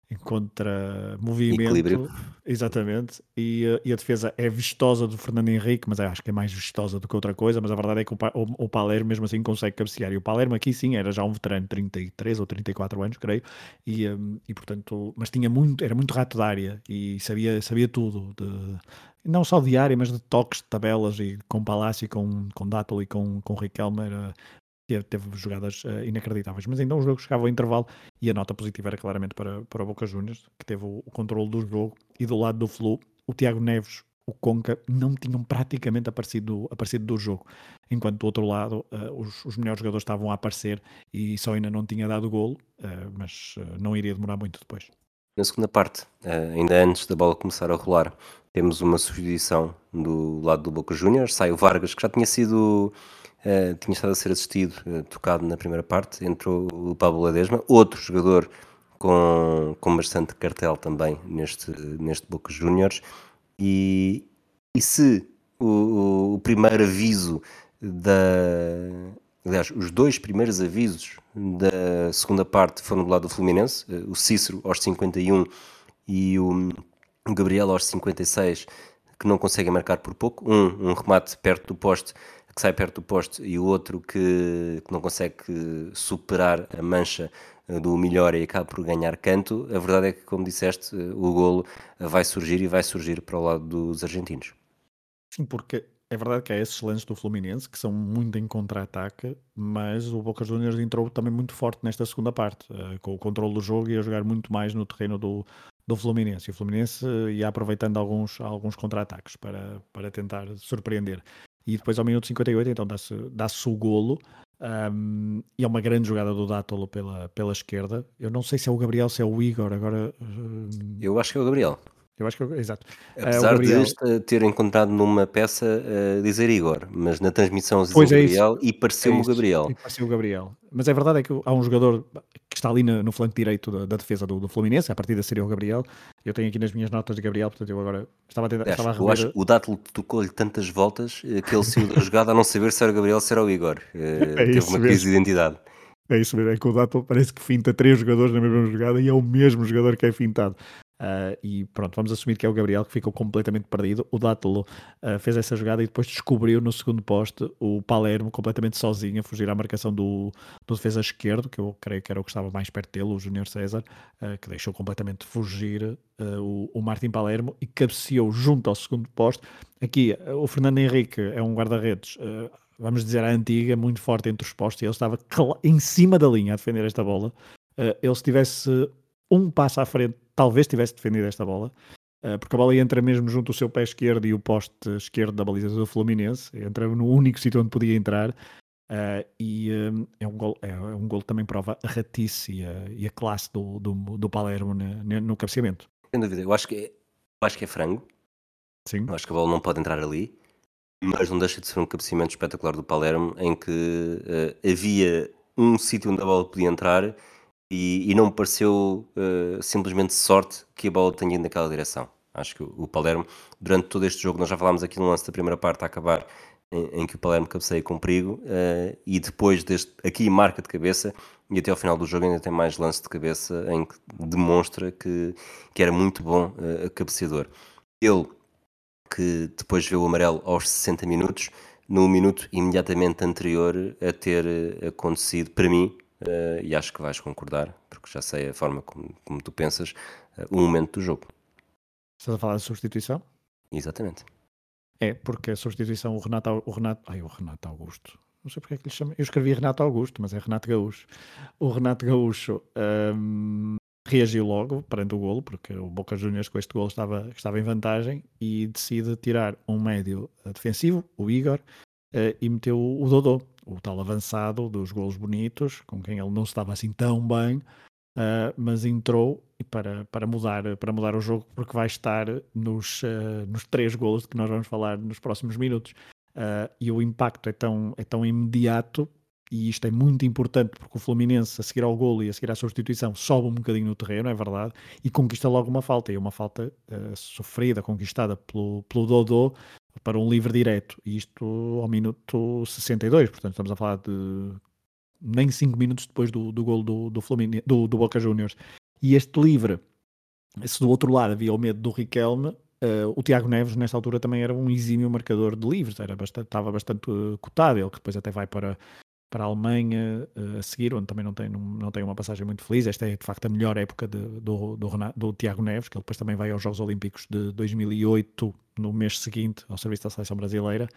em contra-movimento. Equilíbrio. Exatamente. E, eh, e, a defesa é vistosa do Fernando Henrique, mas acho que é mais vistosa do que outra coisa. Mas a verdade é que o, o, o, Palermo, mesmo assim, consegue cabecear. E o Palermo aqui sim era já um veterano, 33 ou 34 anos, creio. E, e portanto, mas tinha muito, era muito rato da área e sabia, sabia tudo. De, não só de área, mas de toques, de tabelas. E com Palácio, com, com Dátolo e com, com Riquelme, era, teve jogadas uh, inacreditáveis. Mas então o jogo chegava ao intervalo e a nota positiva era claramente para, para o Boca Juniors, que teve o, o controle do jogo. E do lado do Flu, o Tiago Neves, o Conca, não tinham praticamente aparecido, aparecido do jogo. Enquanto do outro lado, uh, os, os, melhores jogadores estavam a aparecer e só ainda não tinha dado golo, uh, mas não iria demorar muito depois. Na segunda parte, ainda antes da bola começar a rolar, temos uma substituição do lado do Boca Juniors. Sai o Vargas, que já tinha sido Uh, tinha estado a ser assistido, uh, tocado na primeira parte, entrou o Pablo Ledesma, outro jogador com, com bastante cartel também neste, neste Boca Juniors. E, e se o, o primeiro aviso da. Aliás, os dois primeiros avisos da segunda parte foram do lado do Fluminense, uh, o Cícero aos 51 e o Gabriel aos 56, que não conseguem marcar por pouco. Um, um remate perto do poste que sai perto do poste e o outro que, que não consegue superar a mancha eh, do melhor e acaba por ganhar canto, a verdade é que, como disseste, eh, o golo vai surgir e vai surgir para o lado dos argentinos. Sim, porque é verdade que há esses lances do Fluminense que são muito em contra-ataque, mas o Boca Juniors entrou também muito forte nesta segunda parte, eh, com o controle do jogo e a jogar muito mais no terreno do, do Fluminense. E o Fluminense ia aproveitando alguns, alguns contra-ataques para, para tentar surpreender e depois ao minuto 58 então dá-se dá o golo um, e é uma grande jogada do Dátolo pela, pela esquerda. Eu não sei se é o Gabriel, se é o Igor agora. Eu acho que é o Gabriel. Eu acho que é, exato. Apesar uh, Gabriel... de ter encontrado numa peça uh, dizer Igor, mas na transmissão pois é Gabriel e pareceu-me é o Gabriel. pareceu o Gabriel. Mas a verdade é que há um jogador que está ali no, no flanco direito da, da defesa do, do, Fluminense, a partir da seria o Gabriel. Eu tenho aqui nas minhas notas de Gabriel, portanto eu agora estava a, tentar, estava a rever... Eu acho que o Dátilo tocou-lhe tantas voltas eh, que ele saiu da jogada a não saber se era o Gabriel ou se era o Igor. Uh, é teve uma crise de identidade. É isso mesmo, é que o Dátilo parece que finta três jogadores na mesma jogada e é o mesmo jogador que é fintado. Uh, e pronto, vamos assumir que é o Gabriel que ficou completamente perdido. O Dátolo uh, fez essa jogada e depois descobriu no segundo poste o Palermo completamente sozinho a fugir à marcação do, do defesa esquerdo, que eu creio que era o que estava mais perto dele, o Júnior César, uh, que deixou completamente fugir o, o Martin Palermo e cabeceou junto ao segundo poste. Aqui o Fernando Henrique é um guarda-redes. Vamos dizer a antiga, muito forte entre os postos, e ele estava em cima da linha a defender esta bola. ele se tivesse um passo à frente talvez tivesse defendido esta bola, uh, porque a bola entra mesmo junto ao seu pé esquerdo e o poste esquerdo da baliza do Fluminense, entra no único sítio onde podia entrar. Uh, e uh, é, um gol, é, é, um gol que também prova a ratice e a, e a classe do, do, do Palermo no, no cabeceamento. Sem dúvida, eu acho que é, acho que é frango. Sim. Eu acho que a bola não pode entrar ali, mas não deixa de ser um cabeceamento espetacular do Palermo em que uh, havia um sítio onde a bola podia entrar e, e não me pareceu uh, simplesmente sorte que a bola tenha ido naquela direção. Acho que o, Palermo, durante todo este jogo, nós já falámos aqui no lance da primeira parte a acabar, em, em que o Palermo cabeceia com perigo, uh, e depois deste, aqui marca de cabeça, e até ao final do jogo ainda tem mais lance de cabeça em que demonstra que, que era muito bom uh, cabeceador. Ele, que depois vê o amarelo aos 60 minutos, no minuto imediatamente anterior a ter acontecido, para mim, uh, e acho que vais concordar, porque já sei a forma como, como tu pensas, uh, o momento do jogo. Estás a falar de substituição? Exatamente. É, porque a substituição, o Renato, o Renato, ai, o Renato Augusto, não sei porque é que lhe chama, eu escrevi Renato Augusto, mas é Renato Gaúcho. O Renato Gaúcho um, reagiu logo perante o golo, porque o Boca Juniors com este golo estava, estava em vantagem e decide tirar um médio defensivo, o Igor, uh, e meteu o Dodô, o tal avançado dos golos bonitos, com quem ele não estava assim tão bem, uh, mas entrou para, para, mudar, para mudar o jogo, porque vai estar nos, uh, nos três golos de que nós vamos falar nos próximos minutos. Uh, e o impacto é tão, é tão imediato e isto é muito importante porque o Fluminense, a seguir ao golo e a seguir à substituição, sobe um bocadinho no terreno, é verdade, e conquista logo uma falta, e uma falta sofrida, conquistada pelo, pelo Dodô para um livre direto, e isto ao minuto 62, portanto estamos a falar de nem 5 minutos depois do, do golo do, do, do, do Boca Juniors. E este livre, se do outro lado havia o medo do Riquelme, Uh, o Tiago Neves, nesta altura, também era um exímio marcador de livres, era bastante, estava bastante uh, cotado. Ele que depois até vai para, para a Alemanha uh, a seguir, onde também não tem, não, não tem uma passagem muito feliz. Esta é de facto a melhor época de, do, do, do, Tiago Neves, que ele depois também vai aos Jogos Olímpicos de 2008, no mês seguinte, ao serviço da seleção brasileira.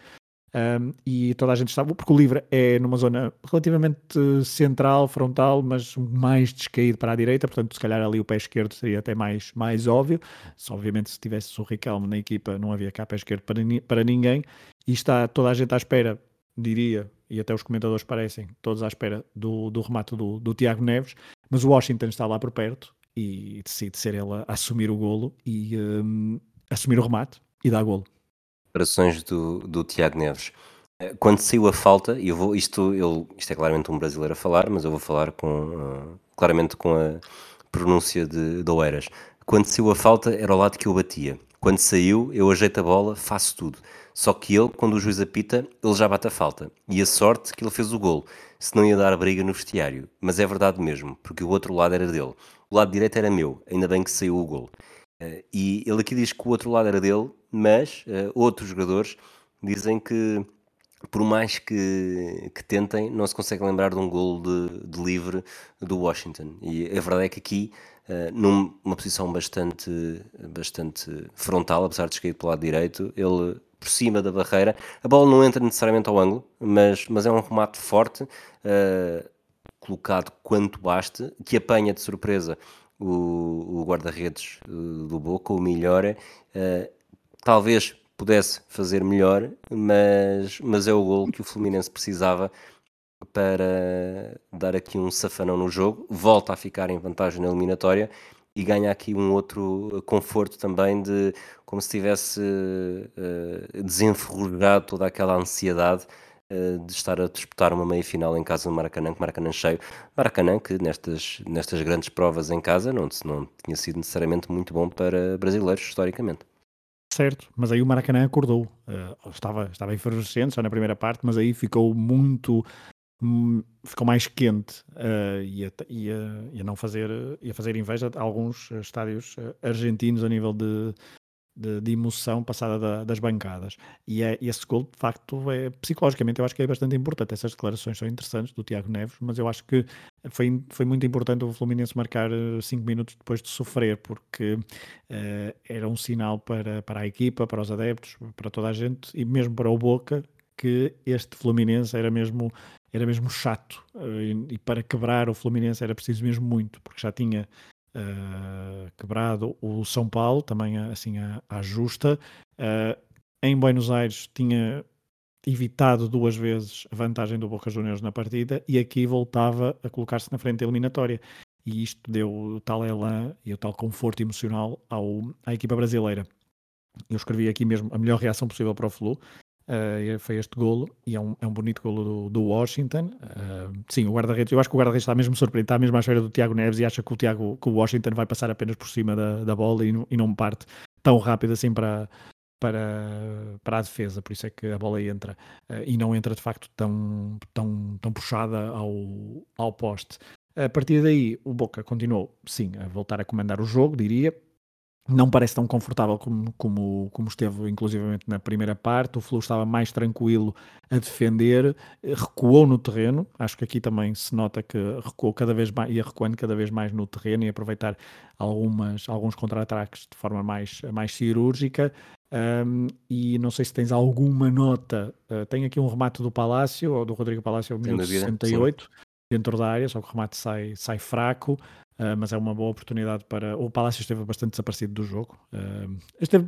Um, e toda a gente estava, porque o livro é numa zona relativamente central, frontal, mas mais descaído para a direita, portanto, se calhar ali o pé esquerdo seria até mais, mais óbvio. Se, obviamente, se tivesse o Riquelme na equipa, não havia cá pé esquerdo para, para ninguém, e está toda a gente à espera, diria, e até os comentadores parecem todos à espera do, do remate do, do Tiago Neves, mas o Washington está lá por perto e decide ser ele a assumir o golo e um, assumir o remate e dar golo. Operações do, do Tiago Neves. Eh, quando saiu a falta, eu vou, isto, eu, isto é claramente um brasileiro a falar, mas eu vou falar com, uh, claramente com a pronúncia de, de Oeiras. Quando saiu a falta, era o lado que eu batia. Quando saiu, eu ajeito a bola, faço tudo. Só que ele, quando o juiz apita, ele já bate a falta. E a sorte que ele fez o gol, se não ia dar briga no vestiário. Mas é verdade mesmo, porque o outro lado era dele. O lado direito era meu, ainda bem que saiu o gol. Uh, e ele aqui diz que o outro lado era dele, mas uh, outros jogadores dizem que por mais que, que, tentem, não se consegue lembrar de um gol de, de, livre do Washington. E a verdade é que aqui, uh, numa posição bastante, bastante frontal, apesar de escair pelo lado direito, ele por cima da barreira. A bola não entra necessariamente ao ângulo, mas, mas é um remate forte, uh, colocado quanto baste, que apanha de surpresa o, o guarda-redes uh, do Boca, o Melhor. Uh, talvez pudesse fazer melhor, mas, mas é o gol que o Fluminense precisava para dar aqui um safanão no jogo. Volta a ficar em vantagem na eliminatória e ganha aqui um outro conforto também de como se tivesse uh, toda aquela ansiedade uh, de estar a disputar uma meia final em casa no Maracanã, com Maracanã cheio. Maracanã que nestas, nestas grandes provas em casa não, não tinha sido necessariamente muito bom para brasileiros historicamente. Certo, mas aí o Maracanã acordou. Uh, estava, estava efervescente já na primeira parte, mas aí ficou muito Hum, ficou mais quente uh, e, a, e, a, e, a, não fazer, ia fazer inveja a alguns estádios eh, argentinos a nível de, de, de emoção passada da, das bancadas. E é, esse gol, de facto, é, psicologicamente, eu acho que é bastante importante. Essas declarações são interessantes do Tiago Neves, mas eu acho que foi, foi muito importante o Fluminense marcar 5 eh, minutos depois de sofrer, porque uh, era um sinal para, para a equipa, para os adeptos, para toda a gente e mesmo para o Boca, que este Fluminense era mesmo era mesmo chato eh, e, para quebrar o Fluminense era preciso mesmo muito, porque já tinha uh, quebrado o São Paulo, também assim à, à justa. Uh, em Buenos Aires tinha evitado duas vezes a vantagem do Boca Juniors na partida e aqui voltava a colocar-se na frente eliminatória. E isto deu o tal elan e o tal conforto emocional ao, à equipa brasileira. Eu escrevi aqui mesmo a melhor reação possível para o Flu. Uh, foi este golo e é um, é um bonito golo do, do Washington. Uh, sim, o guarda-redes, eu acho que o guarda-redes está mesmo surpreendido, está mesmo à espera do Tiago Neves e acha que o, Tiago, que o Washington vai passar apenas por cima da, da bola e e não parte tão rápido assim para, para, para a defesa, por isso é que a bola entra uh, e não entra de facto tão, tão, tão puxada ao, ao poste. A partir daí, o Boca continuou, sim, a voltar a comandar o jogo, diria, não parece tão confortável como, como, como esteve inclusivamente na primeira parte. O Flu estava mais tranquilo a defender, recuou no terreno. Acho que aqui também se nota que recuou cada vez mais, ia recuando cada vez mais no terreno e aproveitar algumas, alguns contra-ataques de forma mais, mais cirúrgica. Um, e não sei se tens alguma nota. Uh, tem aqui um remate do Palácio, ou do Rodrigo Palácio, ao minuto 68, dentro da área, só que o remate sai, sai fraco. Uh, mas é uma boa oportunidade para. O Palácio esteve bastante desaparecido do jogo, uh, esteve,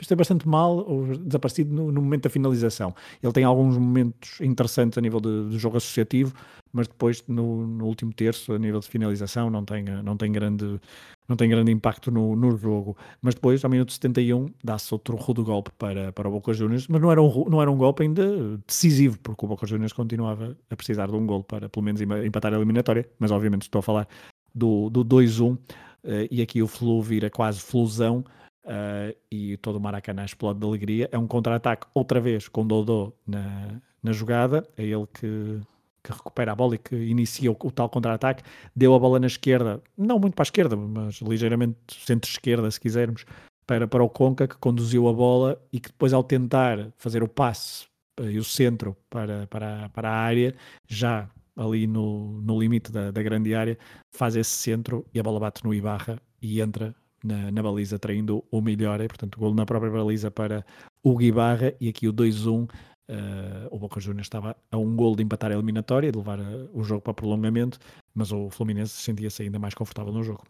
esteve, bastante mal ou desaparecido no, no, momento da finalização. Ele tem alguns momentos interessantes a nível de, jogo associativo, mas depois no, no, último terço, a nível de finalização, não tem, não tem grande não tem grande impacto no, no jogo. Mas depois, ao minuto 71, dá-se outro rudo golpe para, para o Boca Juniors, mas não era, um, não era um golpe ainda decisivo, porque o Boca Juniors continuava a precisar de um gol para pelo menos empatar a eliminatória, mas obviamente estou a falar do, do 2-1, uh, eh, e aqui o Flu vira quase flusão, uh, e todo o Maracanã explode de alegria. É um contra-ataque, outra vez, com Dodô na, na jogada, é ele que que recupera a bola e que inicia o, o tal contra-ataque, deu a bola na esquerda, não muito para a esquerda, mas ligeiramente centro-esquerda, se quisermos, para, para o Conca, que conduziu a bola e que depois, ao tentar fazer o passe eh, e o centro para, para, para a área, já ali no, no limite da, da grande área, faz esse centro e a bola bate no Ibarra e entra na, na, baliza, traindo o melhor, e portanto, gol na própria baliza para o Ibarra e aqui o 2-1 Uh, o Boca Juniors estava a um gol de empatar a eliminatória, de levar uh, o jogo para prolongamento, mas o Fluminense sentia-se ainda mais confortável no jogo.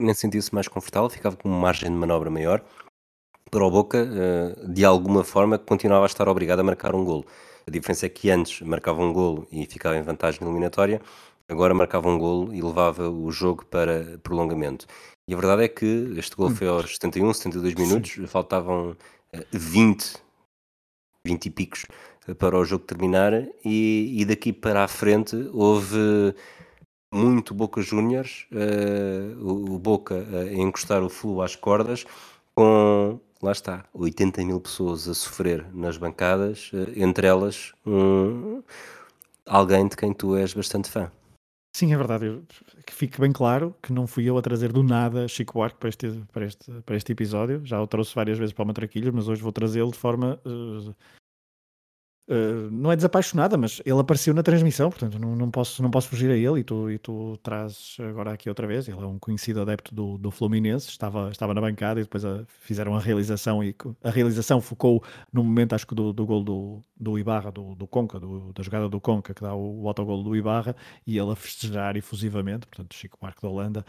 Nem sentia-se mais confortável, ficava com uma margem de manobra maior. Para o Boca, uh, de alguma forma, continuava a estar obrigado a marcar um gol. A diferença é que antes marcava um gol e ficava em vantagem na eliminatória, agora marcava um gol e levava o jogo para prolongamento. E a verdade é que este gol hum. foi aos 71, 72 minutos, Sim. faltavam 20 20 e picos eh, para o jogo terminar e, e daqui para a frente houve muito Boca Juniors, uh, o, o, Boca a encostar o flu às cordas, com, lá está, 80 mil pessoas a sofrer nas bancadas, uh, entre elas um, alguém de quem tu és bastante fã. Sim, é verdade. Eu, que fique bem claro que não fui eu a trazer do nada Chico Buarque para este, para este, para este episódio. Já o trouxe várias vezes para o Matraquilhos, mas hoje vou trazê-lo de forma uh, Uh, não é desapaixonada, mas ele apareceu na transmissão, portanto não, não, posso, não posso fugir a ele e tu, e tu trazes agora aqui outra vez. Ele é um conhecido adepto do, do Fluminense, estava, estava na bancada e depois a, fizeram a realização e a realização focou no momento, acho que do, do gol do, do Ibarra, do, do Conca, do, da jogada do Conca, que dá o, o autogol do Ibarra, e ele a festejar efusivamente, portanto Chico Marco da Holanda,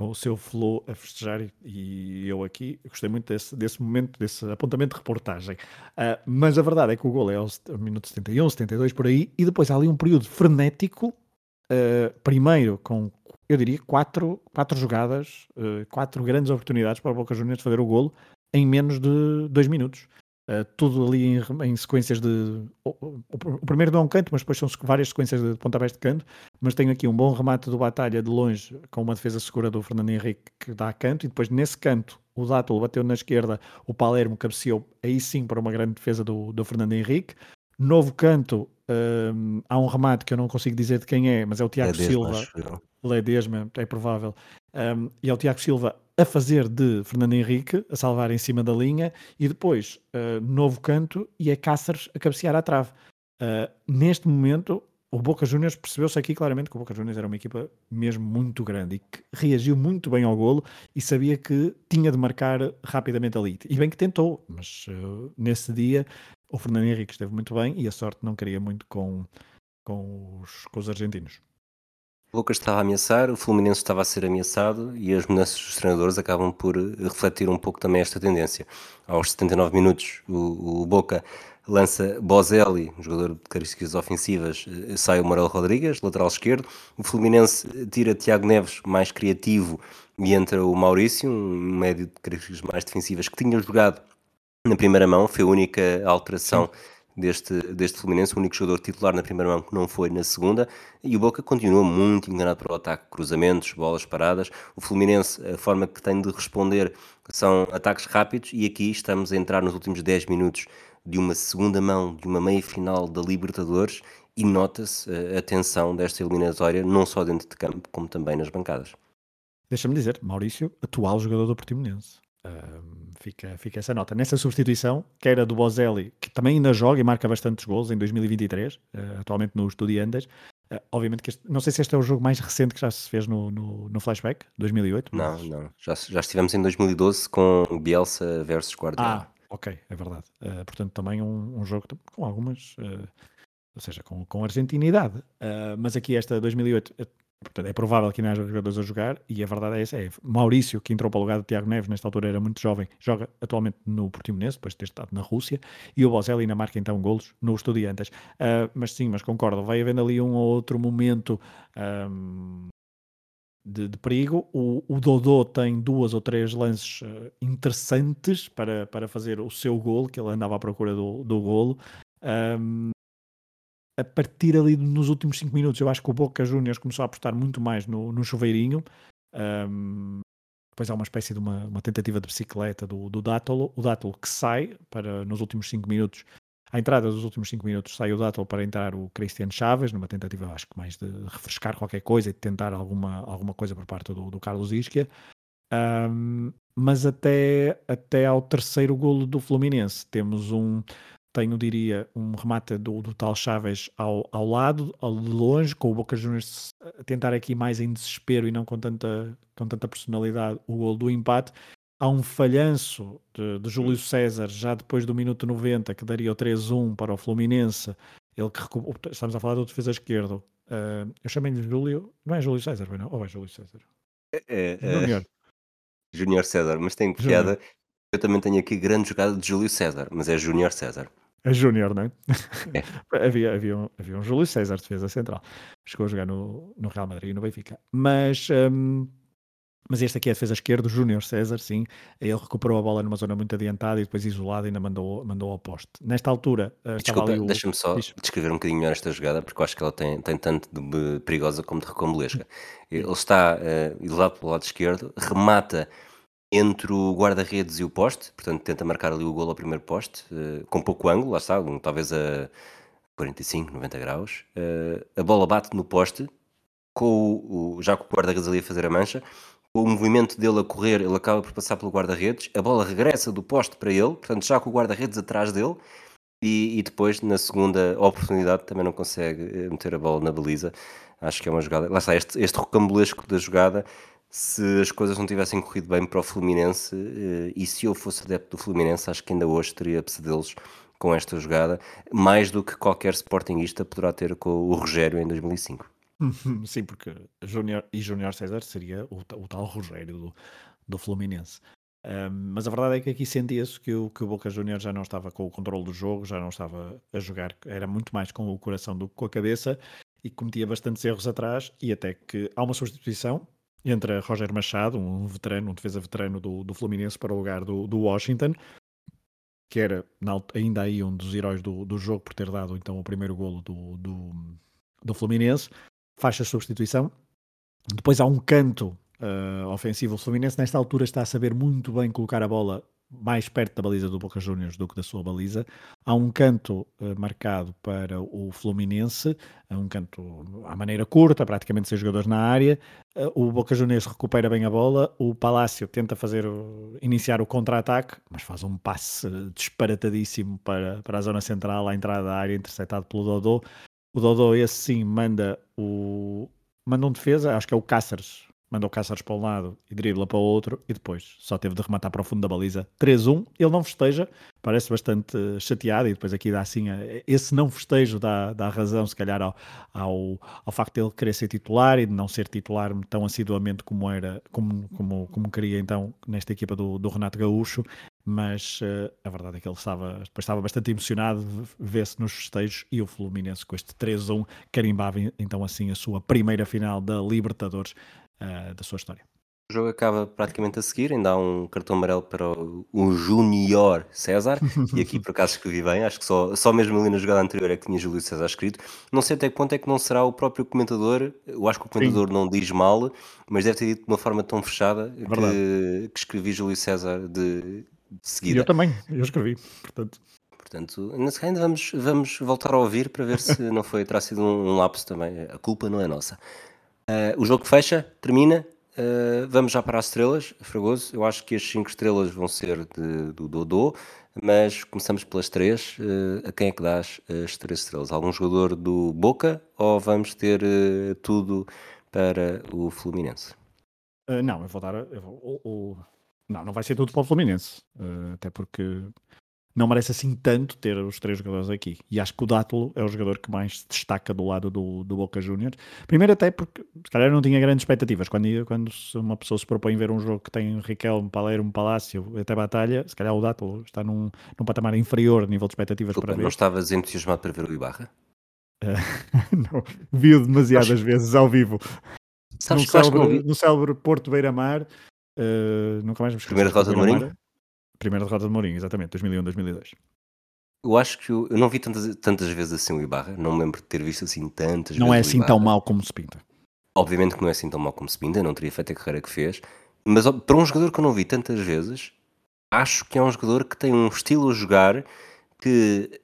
com o seu flow a festejar e eu aqui gostei muito desse, desse momento, desse apontamento de reportagem. Uh, mas a verdade é que o gol é aos minutos 71, 72 por aí, e depois há ali um período frenético, uh, primeiro com, eu diria, quatro, quatro jogadas, uh, quatro grandes oportunidades para o Boca Juniors fazer o golo em menos de dois minutos. Uh, tudo ali em, em sequências de. O, o, o, primeiro não é um canto, mas depois são várias sequências de pontapés de canto. Mas tenho aqui um bom remate do Batalha de longe, com uma defesa segura do Fernando Henrique que dá canto, e depois nesse canto o Dátulo bateu na esquerda, o Palermo cabeceou aí sim para uma grande defesa do, do Fernando Henrique. Novo canto, um, ehm, há um remate que eu não consigo dizer de quem é, mas é o Tiago Silva. Ledesma, é provável. Um, ehm, e é o Tiago Silva a fazer de Fernando Henrique, a salvar em cima da linha, e depois uh, novo canto e é Cáceres a cabecear à trave. Uh, neste momento, o Boca Juniors percebeu-se aqui claramente que o Boca Juniors era uma equipa mesmo muito grande e que reagiu muito bem ao golo e sabia que tinha de marcar rapidamente ali. E bem que tentou, mas uh, nesse dia o Fernando Henrique esteve muito bem e a sorte não queria muito com, com, os, com os argentinos. O Lucas estava a ameaçar, o Fluminense estava a ser ameaçado e as mudanças dos treinadores acabam por eh, refletir um pouco também esta tendência. Aos 79 minutos, o, o Boca lança Bozelli, um jogador de características ofensivas, eh, sai o Morel Rodrigues, lateral esquerdo. O Fluminense tira Tiago Neves, mais criativo, e entra o Maurício, um médio de características mais defensivas, que tinha jogado na primeira mão, foi a única alteração. Sim deste, deste Fluminense, o único jogador titular na primeira mão que não foi na segunda, e o Boca continua muito enganado para o ataque, cruzamentos, bolas paradas. O Fluminense, a forma que tem de responder são ataques rápidos, e aqui estamos a entrar nos últimos 10 minutos de uma segunda mão, de uma meia final da Libertadores, e nota-se a tensão desta eliminatória, não só dentro de campo, como também nas bancadas. Deixa-me dizer, Maurício, atual jogador do Portimonense. Um, fica, fica essa nota. Nessa substituição, que era do Bozelli, que também ainda joga e marca bastantes gols em 2023, uh, ah, atualmente no Estudiantes. Uh, obviamente que este, não sei se este é o jogo mais recente que já se fez no, no, no Flashback, 2008. Mas... Não, não. Já, já estivemos em 2012 com Bielsa versus Guardiola. Ah, ok, é verdade. Uh, portanto, também um, um jogo com algumas, ou seja, com, com argentinidade. mas aqui esta 2008 Portanto, é provável que não haja jogadores a jogar e a verdade é essa. É Maurício, que entrou para o lugar de Tiago Neves, nesta altura era muito jovem, joga atualmente no Portimonense, depois de ter estado na Rússia, e o Bozelli na marca então golos no Estudiantes. Uh, mas sim, mas concordo, vai havendo ali um ou outro momento um, de, de, perigo. O, o, Dodô tem duas ou três lances uh, interessantes para, para fazer o seu golo, que ele andava à procura do, do golo. Um, a partir ali nos últimos 5 minutos, eu acho que o Boca Juniors começou a apostar muito mais no, no chuveirinho. Um, depois há uma espécie de uma, uma tentativa de bicicleta do, do Dátolo. O Dátolo que sai para nos últimos 5 minutos. À entrada dos últimos 5 minutos sai o Dátolo para entrar o Cristiano Chaves, numa tentativa, acho que mais de refrescar qualquer coisa e de tentar alguma, alguma coisa por parte do, do Carlos Ischia. Um, mas até, até ao terceiro golo do Fluminense temos um, tenho, diria, um remate do, do tal Chaves ao, ao lado, ao de longe, com o Boca Juniors a tentar aqui mais em desespero e não com tanta, com tanta personalidade o gol do empate. Há um falhanço de, de Júlio César já depois do minuto 90 que daria o 3-1 para o Fluminense. Ele que estamos a falar do defesa esquerdo. Uh, eu chamei-lhe Júlio, não é Júlio César, não? Ou é Júlio César? É, é, Júnior. Júnior César, mas tem piada. Eu também tenho aqui grande jogada de Júlio César, mas é Júnior César. É Júnior, não é? é. havia, havia, um, havia um Júlio César, defesa central. Chegou a jogar no, no Real Madrid e no Benfica. Mas, um, mas este aqui é a defesa esquerda, Júnior César, sim. Ele recuperou a bola numa zona muito adiantada e depois isolado ainda mandou, mandou ao poste. Nesta altura. Uh, Desculpa, o... deixa-me só Diz. descrever um bocadinho melhor esta jogada, porque eu acho que ela tem, tem tanto de perigosa como de recombolesca. Ele está uh, isolado pelo lado esquerdo, remata entre o guarda-redes e o poste, portanto tenta marcar ali o golo ao primeiro poste, uh, com pouco ângulo, lá está, um, talvez a 45, 90 graus. Uh, a bola bate no poste, com o, o já com o guarda-redes ali a fazer a mancha, com o movimento dele a correr, ele acaba por passar pelo guarda-redes, a bola regressa do poste para ele, portanto já com o guarda-redes atrás dele, e, e, depois na segunda oportunidade também não consegue eh, meter a bola na baliza. Acho que é uma jogada. Lá está, este, este rocambolesco da jogada se as coisas não tivessem corrido bem para o Fluminense eh, e se eu fosse adepto do Fluminense, acho que ainda hoje teria pesadelos com esta jogada, mais do que qualquer Sportingista poderá ter com o Rogério em 2005. Sim, porque Junior e Júnior César seria o, o, tal Rogério do, do Fluminense. Um, mas a verdade é que aqui sentia-se que o, que o Boca Júnior já não estava com o controle do jogo, já não estava a jogar, era muito mais com o coração do que com a cabeça e cometia bastantes erros atrás e até que há uma substituição entra Roger Machado, um veterano, um defesa veterano do, do Fluminense para o lugar do, do Washington, que era ainda aí um dos heróis do, do jogo por ter dado então o primeiro golo do, do, do Fluminense, faz a substituição. Depois há um canto uh, ofensivo. O Fluminense nesta altura está a saber muito bem colocar a bola mais perto da baliza do Boca Juniors do que da sua baliza. Há um canto uh, marcado para o Fluminense, um canto à maneira curta, praticamente seis jogadores na área. Uh, o Boca Juniors recupera bem a bola, o Palácio tenta fazer iniciar o contra-ataque, mas faz um passe disparatadíssimo para, para a zona central, à entrada da área, interceptado pelo Dodô. O Dodô, esse sim, manda o manda um defesa, acho que é o Cáceres, mandou Cáceres para um lado e dribla para o outro e depois só teve de rematar para o fundo da baliza. 3-1. Ele não festeja, parece bastante chateado e depois aqui dá assim, eh, esse não festejo dá, dá razão se calhar ao, ao, ao facto de ele querer ser titular e de não ser titular tão assiduamente como era, como, como, como queria então nesta equipa do, do Renato Gaúcho, mas uh, a verdade é que ele estava, estava bastante emocionado, vê-se nos festejos e o Fluminense com este 3-1 carimbava então assim a sua primeira final da Libertadores uh, da sua história. O jogo acaba praticamente a seguir, ainda há um cartão amarelo para o, o Júnior César, e aqui por acaso escrevi bem, acho que só, só mesmo ali na jogada anterior é que tinha Júlio César escrito. Não sei até que ponto é que não será o próprio comentador, eu acho que o comentador Sim. não diz mal, mas deve ter dito de uma forma tão fechada que, que, escrevi Júlio César de, de seguida. E eu também, eu escrevi, portanto. Portanto, ainda vamos, vamos voltar a ouvir para ver se não foi, terá sido um, um lapso também. A culpa não é nossa. Uh, o jogo fecha, termina. Uh, vamos já para as estrelas, Fragoso. Eu acho que as 5 estrelas vão ser de, do Dodô, mas começamos pelas 3. Uh, a quem é que dás as 3 estrelas? Algum jogador do Boca ou vamos ter tudo para o Fluminense? não, eu vou dar. Eu vou, não, não vai ser tudo para o Fluminense. até porque não merece assim tanto ter os três jogadores aqui. E acho que o Dátulo é o jogador que mais se destaca do lado do, do Boca Juniors. Primeiro até porque, se calhar, não tinha grandes expectativas. Quando, quando uma pessoa se propõe ver um jogo que tem Riquelme, Palermo, Palácio, até Batalha, se calhar o Dátulo está num, num patamar inferior nível de expectativas Desculpa, para ver. Não estavas entusiasmado para ver o Ibarra? Não, viu demasiadas Acho... vezes ao vivo. Sabes no, célebre, no célebre Porto Beira-Mar, uh, nunca mais me esqueci. Primeira derrota de Mourinho? Primeira derrota de Mourinho, exatamente, 2001, 2002. Eu acho que eu, eu não vi tantas, tantas vezes assim o Ibarra, não me lembro de ter visto assim tantas não vezes. Não é assim tão mal como se pinta. Obviamente que não é assim tão mal como se pinta, não teria feito a carreira que fez, mas para um jogador que eu não vi tantas vezes, acho que é um jogador que tem um estilo a jogar que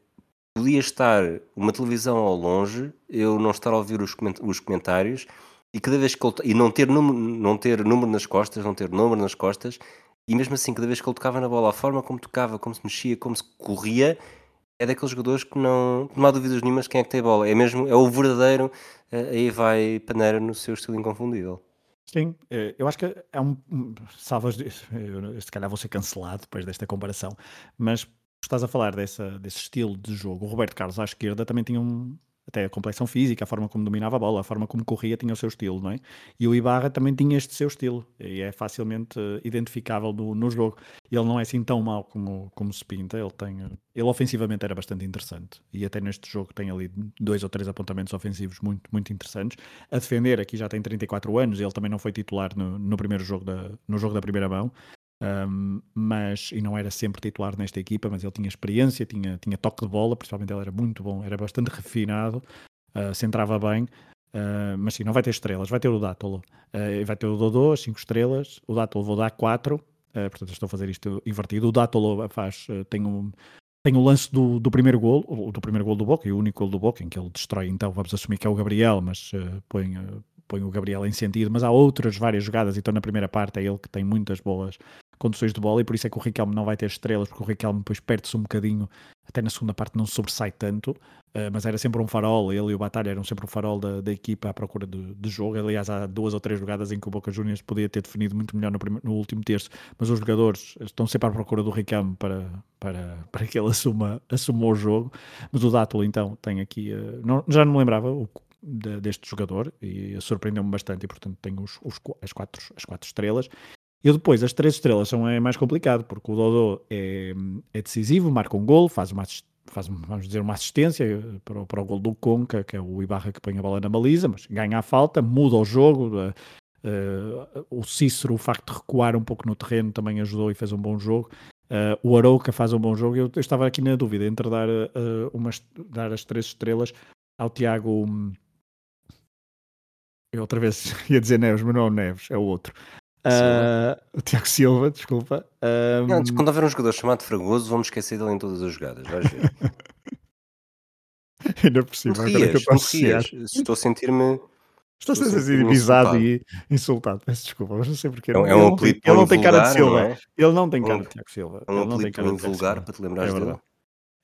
podia estar uma televisão ao longe, eu não estar a ouvir os, comentários e cada vez que ele, e não ter, número, não ter número nas costas, não ter número nas costas, e mesmo assim, cada vez que ele tocava na bola, a forma como tocava, como se mexia, como se corria, é daqueles jogadores que não, não há dúvidas nenhumas quem é que tem bola. É mesmo, é o verdadeiro, eh, aí vai Paneira no seu estilo inconfundível. Sim, eh, eu acho que é um. Salvas, se calhar vou ser cancelado depois desta comparação, mas estás a falar dessa, desse estilo de jogo. O Roberto Carlos à esquerda também tinha um, até a complexão física, a forma como dominava a bola, a forma como corria tinha o seu estilo, não é? E o Ibarra também tinha este seu estilo e é facilmente uh, identificável no, no, jogo. Ele não é assim tão mau como, como se pinta, ele tem, uh, ele ofensivamente era bastante interessante e até neste jogo tem ali dois ou três apontamentos ofensivos muito, muito interessantes. A defender aqui já tem 34 anos, ele também não foi titular no, no primeiro jogo da, no jogo da primeira mão, mas, e não era sempre titular nesta equipa, mas ele tinha experiência, tinha, tinha toque de bola, principalmente ele era muito bom, era bastante refinado, uh, centrava bem, uh, mas sim, não vai ter estrelas, vai ter o Dátolo, uh, vai ter o Dodô, 5 estrelas, o Dátolo vou dar 4, portanto estou a fazer isto invertido, o Dátolo faz, tem um, tem o lance do, do primeiro gol, do primeiro gol do Boca, e o único gol do Boca, em que ele destrói, então vamos assumir que é o Gabriel, mas põe, põe o Gabriel em sentido, mas há outras várias jogadas, então na primeira parte é ele que tem muitas boas condições de bola e por isso é que o Riquelme não vai ter estrelas, porque o Riquelme depois perde-se um bocadinho, até na segunda parte não sobressai tanto, uh, mas era sempre um farol, ele e o Batalha eram sempre um farol da, da equipa à procura de, de, jogo. Aliás, há duas ou três jogadas em que o Boca Juniors podia ter definido muito melhor no, primeiro, no último terço, mas os jogadores estão sempre à procura do Riquelme para, para, para que ele assuma, assuma o jogo. Mas o Dátulo, então, tem aqui, uh, não, já não me lembrava o, de, deste jogador e surpreendeu-me bastante e portanto tenho os, os, as, quatro, as quatro estrelas e depois, as três estrelas são é mais complicado, porque o Dodô é, é decisivo, marca um gol, faz uma, faz, vamos dizer, uma assistência para, o, para o gol do Conca, que é o Ibarra que põe a bola na baliza, mas ganha a falta, muda o jogo. Uh, uh, o Cícero, o facto de recuar um pouco no terreno, também ajudou e fez um bom jogo. Uh, o Arouca faz um bom jogo. Eu, eu, estava aqui na dúvida entre dar, umas, dar as três estrelas ao Tiago. Eu outra vez ia dizer Neves, mas não é o Neves, é o outro. Uh, o Tiago Silva, desculpa. Um... Não, quando houver um jogador chamado Fragoso, vamos esquecer dele em todas as jogadas, vais ver. Ainda por cima, agora que eu posso Estou a sentir-me. Estou a ser divisado e insultado, peço desculpa, mas não sei porque. É um, é um apelido Ele não tem cara de Silva. É? Ele não tem cara de Tiago Silva. É um ele não tem cara de vulgar para te lembrares é dele.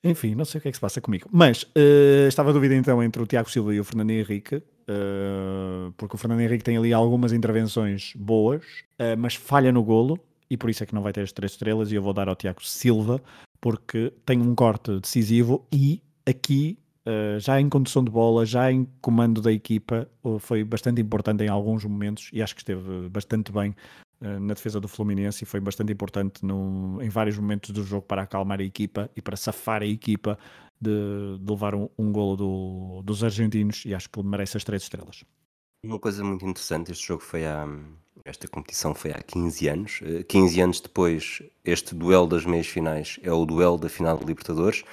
Enfim, não sei o que é que se passa comigo. Mas uh, estava a dúvida então entre o Tiago Silva e o Fernando Henrique, uh, porque o Fernando Henrique tem ali algumas intervenções boas, uh, mas falha no golo, e por isso é que não vai ter as três estrelas, e eu vou dar ao Tiago Silva, porque tem um corte decisivo e aqui, já em condução de bola, já em comando da equipa, foi bastante importante em alguns momentos e acho que esteve bastante bem na defesa do Fluminense e foi bastante importante no, em vários momentos do jogo para acalmar a equipa e para safar a equipa de, de levar um, um golo do, dos argentinos e acho que merece as três estrelas. Uma coisa muito interessante, este jogo foi há, esta competição foi há 15 anos, 15 eh, anos depois este duelo das meias finais é o duelo da final de Libertadores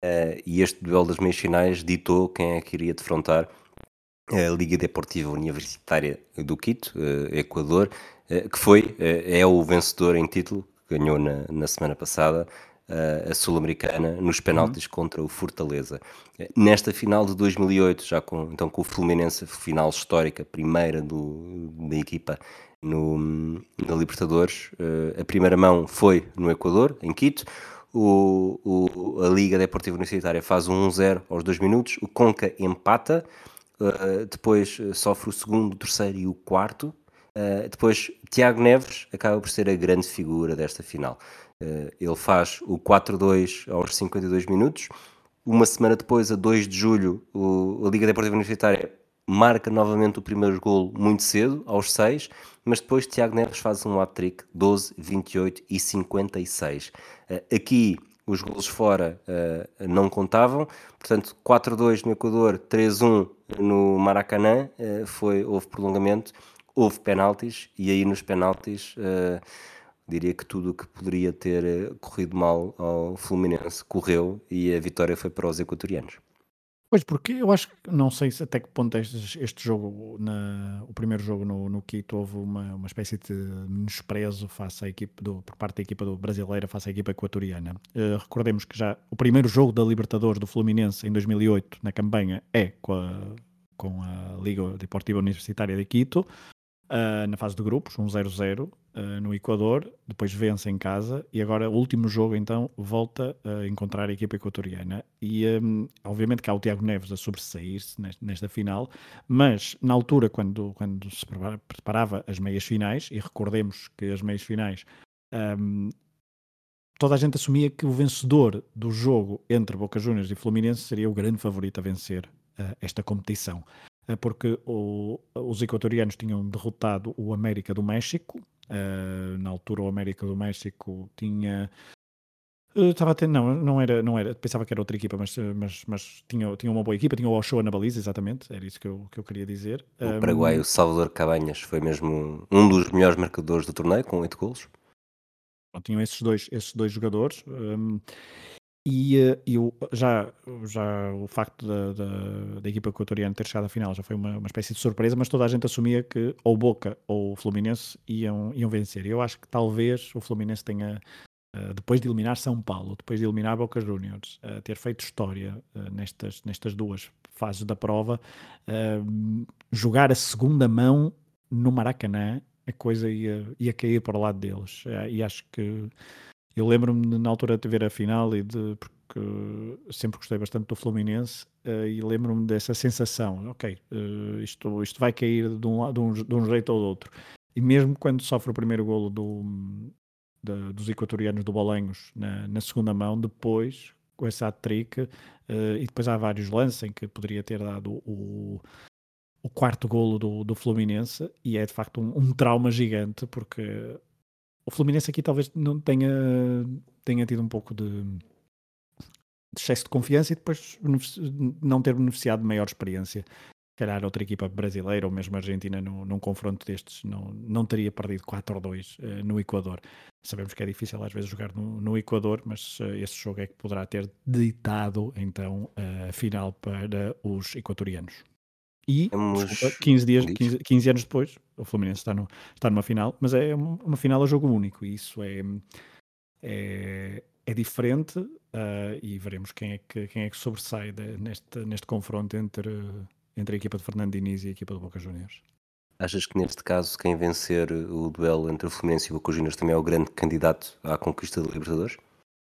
eh, e este duelo das meias finais ditou quem é que iria defrontar a Liga Deportiva Universitária do Quito, Equador, eh, que foi, eh, é o vencedor em título, ganhou na, na semana passada eh, a Sul-Americana nos penaltis uhum. contra o Fortaleza. Nesta final de 2008, já com, então, com o Fluminense, final histórica, primeira do, da equipa no, na Libertadores, a primeira mão foi no Equador, em Quito. O, o, a Liga Deportiva Universitária faz um 1-0 aos dois minutos, o Conca empata, depois sofre o segundo, o terceiro e o quarto, Uh, depois, Tiago Neves acaba por ser a grande figura desta final. Uh, ele faz o 4-2 aos 52 minutos. Uma semana depois, a 2 de julho, o, a Liga Deportiva Universitária marca novamente o primeiro gol muito cedo, aos 6, mas depois Tiago Neves faz um hat-trick, 12, 28 e 56. Uh, aqui os golos fora não contavam, portanto 4-2 no Equador, 3-1 no Maracanã, uh, foi, houve prolongamento, houve penaltis e aí nos penaltis uh, diria que tudo o que poderia ter corrido mal ao Fluminense correu e a vitória foi para os equatorianos. Pois, porque eu acho que não sei se até que ponto este, este jogo, na, o primeiro jogo no, no Quito, houve uma, uma espécie de menosprezo face à equipe do, por parte da equipa do, brasileira face à equipa equatoriana. Uh, recordemos que já o primeiro jogo da Libertadores do Fluminense em 2008, na campanha, é com a, com a Liga Deportiva Universitária de Quito uh, na fase de grupos, um 0-0 ah, no Equador, depois vence em casa e agora o último jogo então volta a encontrar a equipa equatoriana e um, obviamente que há o Tiago Neves a sobressair-se nesta, final, mas na altura quando, quando se preparava as meias finais, e recordemos que as meias finais um, toda a gente assumia que o vencedor do jogo entre Boca Juniors e Fluminense seria o grande favorito a vencer uh, esta competição. É porque o, os equatorianos tinham derrotado o América do México. Uh, na altura, o América do México tinha. Uh, estava a não, não era, não era, pensava que era outra equipa, mas, mas, mas tinha, tinha uma boa equipa, tinha o Ochoa na baliza, exatamente, era isso que eu, que eu queria dizer. O Paraguai, o Salvador Cabanhas, foi mesmo um dos melhores marcadores do torneio, com oito golos. Tinham esses dois, esses dois jogadores. Um, e, uh, já, já o facto da, da, da, equipa equatoriana ter chegado à final já foi uma, uma espécie de surpresa, mas toda a gente assumia que ou Boca ou Fluminense iam, iam vencer. Eu acho que talvez o Fluminense tenha, uh, depois de eliminar São Paulo, depois de eliminar Boca Juniors, uh, ter feito história nestas, nestas duas fases da prova, jogar a segunda mão no Maracanã, a coisa ia, ia cair para o lado deles. e acho que eu lembro-me na altura de ver a final e de porque sempre gostei bastante do Fluminense uh, e lembro-me dessa sensação, ok, uh, isto, isto vai cair de um, de, um, de um jeito ou do outro. E mesmo quando sofre o primeiro golo do, dos equatorianos do Bolenhos na, na, segunda mão, depois com esse hat-trick, uh, e depois há vários lances em que poderia ter dado o, o quarto golo do, do Fluminense, e é de facto um, um trauma gigante, porque o Fluminense aqui talvez não tenha, tenha tido um pouco de, de excesso de confiança e depois não ter beneficiado de maior experiência. Se calhar outra equipa brasileira ou mesmo argentina no, num confronto destes não, não teria perdido 4 ou 2 uh, no Equador. Sabemos que é difícil às vezes jogar no, no Equador, mas uh, esse jogo é que poderá ter ditado então a final para os equatorianos. E, Temos... desculpa, 15, dias, 15, 15, anos depois, o Fluminense está, no, está numa final, mas é uma, uma final a jogo único, e isso é, é, é diferente, uh, e veremos quem é que, quem é que sobressai de, neste, neste confronto entre, entre a equipa de Fernando Diniz e a equipa do Boca Juniors. Achas que neste caso quem vencer o duelo entre o Fluminense e o Boca Juniors também é o grande candidato à conquista da Libertadores?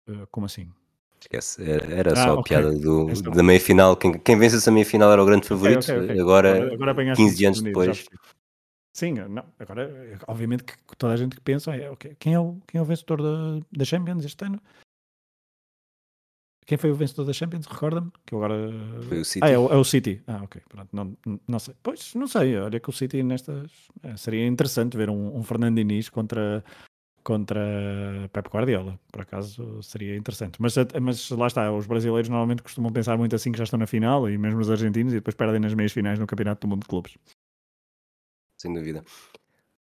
Uh, como assim? Esquece, era, era ah, só a okay. piada do, da meia final. Quem, quem vence essa meia final era o grande favorito. Okay, okay, agora, agora, agora 15 anos depois. Sim, não, agora, obviamente que toda a gente que pensa é okay, quem, é o, quem é o vencedor da, da Champions este ano? Quem foi o vencedor da Champions? Recorda-me? Que agora. Foi o City. Ah, é o, é o, City. Ah, ok. Pronto. Não, não sei. Pois, não sei. Olha que o City nestas. É, seria interessante ver um, um Fernando Diniz contra contra Pep Guardiola, por acaso seria interessante. Mas, mas lá está, os brasileiros normalmente costumam pensar muito assim que já estão na final, e mesmo os argentinos, e depois perdem nas meias finais no Campeonato do Mundo de Clubes. Sem dúvida.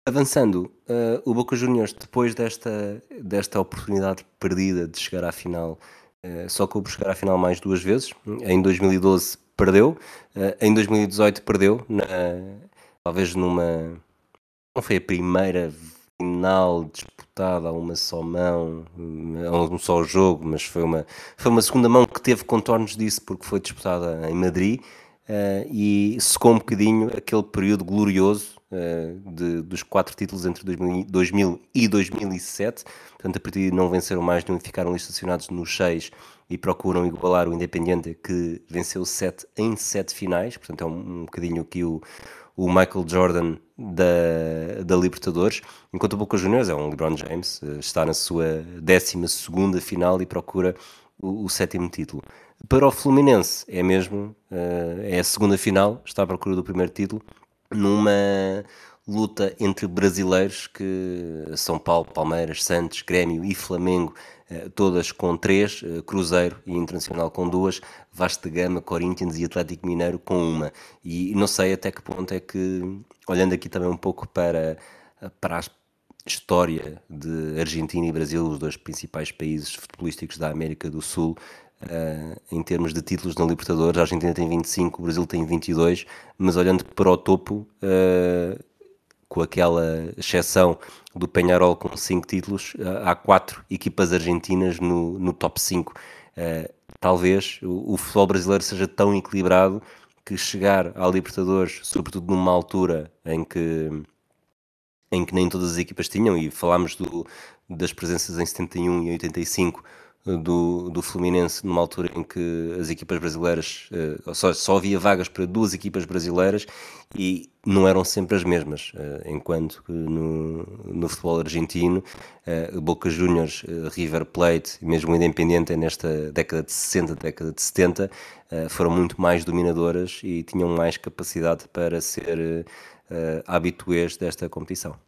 Avançando, uh, o Boca Juniors, depois desta, desta oportunidade perdida de chegar à final, uh, só que chegar à final mais duas vezes. Em 2012 perdeu, uh, em 2018 perdeu, na, talvez numa. Não foi a primeira final disputada a uma só mão, a um só jogo, mas foi uma, foi uma segunda mão que teve contornos disso porque foi disputada em Madrid uh, e secou um bocadinho aquele período glorioso uh, de, dos quatro títulos entre 2000, 2000 e 2007. Portanto, a partir de não venceram mais nenhum e ficaram estacionados nos seis e procuram igualar o Independiente que venceu sete em sete finais. Portanto, é um, um bocadinho aqui o o Michael Jordan da, da Libertadores, enquanto o Boca Juniors é um LeBron James, eh, está na sua 12 final e procura o, o, sétimo título. Para o Fluminense é mesmo, uh, é a segunda final, está à procura do primeiro título, numa luta entre brasileiros que São Paulo, Palmeiras, Santos, Grêmio e Flamengo, todas com três, uh, Cruzeiro e Internacional com duas, de Gama, Corinthians e Atlético Mineiro com uma. E não sei até que ponto é que, olhando aqui também um pouco para, para a história de Argentina e Brasil, os dois principais países futebolísticos da América do Sul, Uh, em termos de títulos na Libertadores, a Argentina tem 25, o Brasil tem 22, mas olhando para o topo, uh, com aquela exceção do Penharol com 5 títulos, uh, há 4 equipas argentinas no, no top 5. talvez o, o, futebol brasileiro seja tão equilibrado que chegar à Libertadores, sobretudo numa altura em que, em que nem todas as equipas tinham, e falámos do, das presenças em 71 e 85 do, do Fluminense numa altura em que as equipas brasileiras uh, só, só havia vagas para duas equipas brasileiras e não eram sempre as mesmas, uh, enquanto que no, no futebol argentino, uh, Boca Juniors, River Plate, mesmo Independiente nesta década de 60, década de 70, foram muito mais dominadoras e tinham mais capacidade para ser habituês desta competição.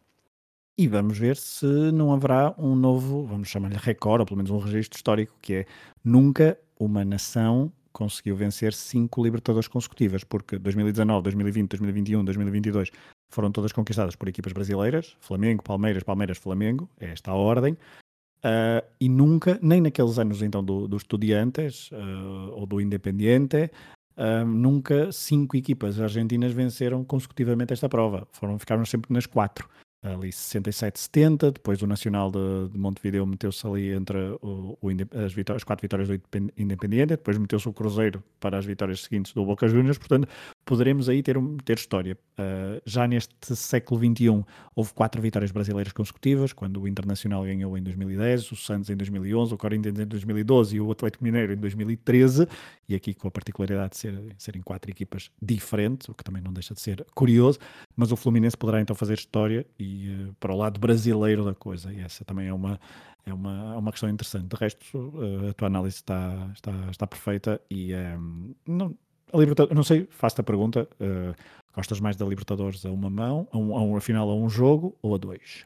E vamos ver se não haverá um novo, vamos chamar-lhe recorde, ou pelo menos um registro histórico, que é nunca uma nação conseguiu vencer cinco Libertadores consecutivas, porque 2019, 2020, 2021, 2022 foram todas conquistadas por equipas brasileiras, Flamengo, Palmeiras, Palmeiras, Flamengo, é esta a ordem, uh, e nunca, nem naqueles anos então do, do Estudiantes uh, ou do Independiente, uh, nunca cinco equipas argentinas venceram consecutivamente esta prova, foram, ficaram sempre nas quatro ali 67, 70, depois o Nacional de, de Montevideo meteu-se ali entre o, o, as, vitórias, as, quatro vitórias do Independiente, depois meteu-se o Cruzeiro para as vitórias seguintes do Boca Juniors, portanto poderemos aí ter, ter história. Uh, já neste século XXI houve quatro vitórias brasileiras consecutivas, quando o Internacional ganhou em 2010, o Santos em 2011, o Corinthians em 2012 e o Atlético Mineiro em 2013, e aqui com a particularidade de ser, serem quatro equipas diferentes, o que também não deixa de ser curioso, mas o Fluminense poderá então fazer história e uh, para o lado brasileiro da coisa, e essa também é uma, é uma, é uma questão interessante. De resto, uh, a tua análise está, está, está perfeita e um, não, a Libertadores, não sei, faço-te a pergunta, uh, gostas mais da Libertadores a uma mão, a, um, a uma final a um jogo ou a dois?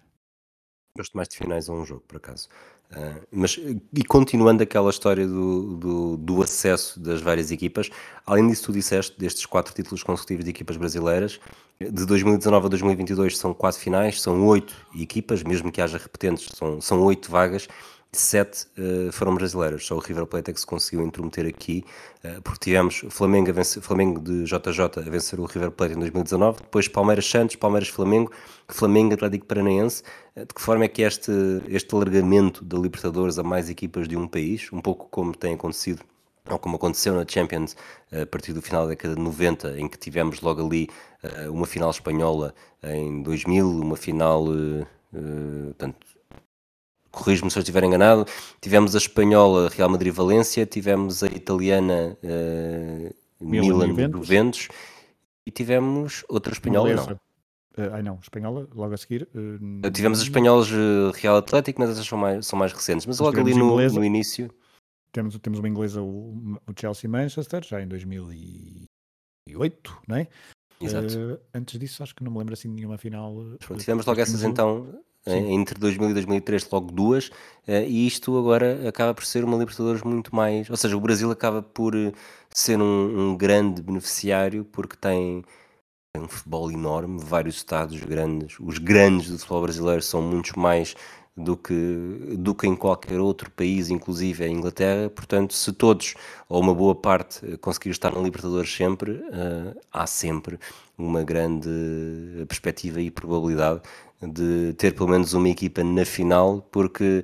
Gosto mais de finais a um jogo, por acaso. Uh, mas, e continuando aquela história do, do, do, acesso das várias equipas, além disso, tu disseste destes quatro títulos consecutivos de equipas brasileiras, de 2019 a 2022 são quatro finais, são oito equipas, mesmo que haja repetentes, são, são oito vagas sete uh, foram brasileiras. Só o River Plate é que se conseguiu intrometer aqui, uh, porque tivemos Flamengo, vencer, Flamengo de JJ a vencer o River Plate em 2019, depois Palmeiras Santos, Palmeiras Flamengo, Flamengo Atlético Paranaense. Uh, de que forma é que este, este alargamento da Libertadores a mais equipas de um país, um pouco como tem acontecido ou como aconteceu na Champions a partir do final da década de 90, em que tivemos logo ali uma final espanhola em 2000, uma final, portanto, corrijo-me se eu estiver enganado, tivemos a espanhola Real Madrid-Valência, tivemos a italiana uh, Milan Juventus e tivemos outra espanhola, não. Uh, ai não, espanhola, logo a seguir. Uh, tivemos as espanholas Real Atlético, mas essas são mais, são mais recentes. Mas logo ali no, inglesa, no, início. Temos, temos uma inglesa, o, o Chelsea Manchester, já em 2008, não é? Exato. Antes disso, acho que não me lembro assim de nenhuma final. Pronto, tivemos logo essas então Sim. entre 2000 e 2003 logo duas, eh, e isto agora acaba por ser uma Libertadores muito mais, ou seja, o Brasil acaba por eh, ser um, um grande beneficiário porque tem, um futebol enorme, vários estados grandes, os grandes do futebol brasileiro são muitos mais do que, do que em qualquer outro país, inclusive a Inglaterra. Portanto, se todos, ou uma boa parte, eh, conseguir estar na Libertadores sempre, uh, há sempre uma grande perspectiva e probabilidade de ter pelo menos uma equipa na final, porque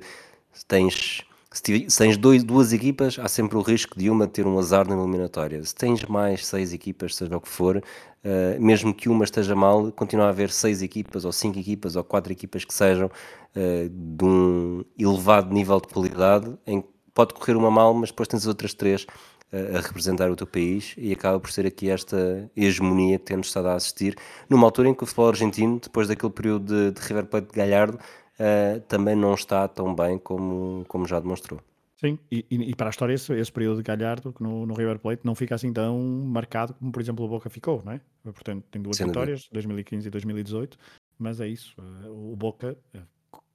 tens, se tens dois, duas equipas, há sempre o risco de uma ter um azar na eliminatória. Se tens mais seis equipas, seja o que for, uh, mesmo que uma esteja mal, continua a haver seis equipas, ou cinco equipas, ou quatro equipas que sejam uh, de um elevado nível de qualidade, em que pode correr uma mal, mas depois tens as outras três a, a representar o teu país e acaba por ser aqui esta hegemonia que temos estado a assistir, numa altura em que o futebol argentino, depois daquele período de, de River Plate de Galhardo, uh, também não está tão bem como, como já demonstrou. Sim, e, e, para a história, esse, esse período de Galhardo no, no, River Plate não fica assim tão marcado como, por exemplo, o Boca ficou, não é? Portanto, tem duas Sem vitórias, dúvida. 2015 e 2018, mas é isso. Eh, o Boca, eh,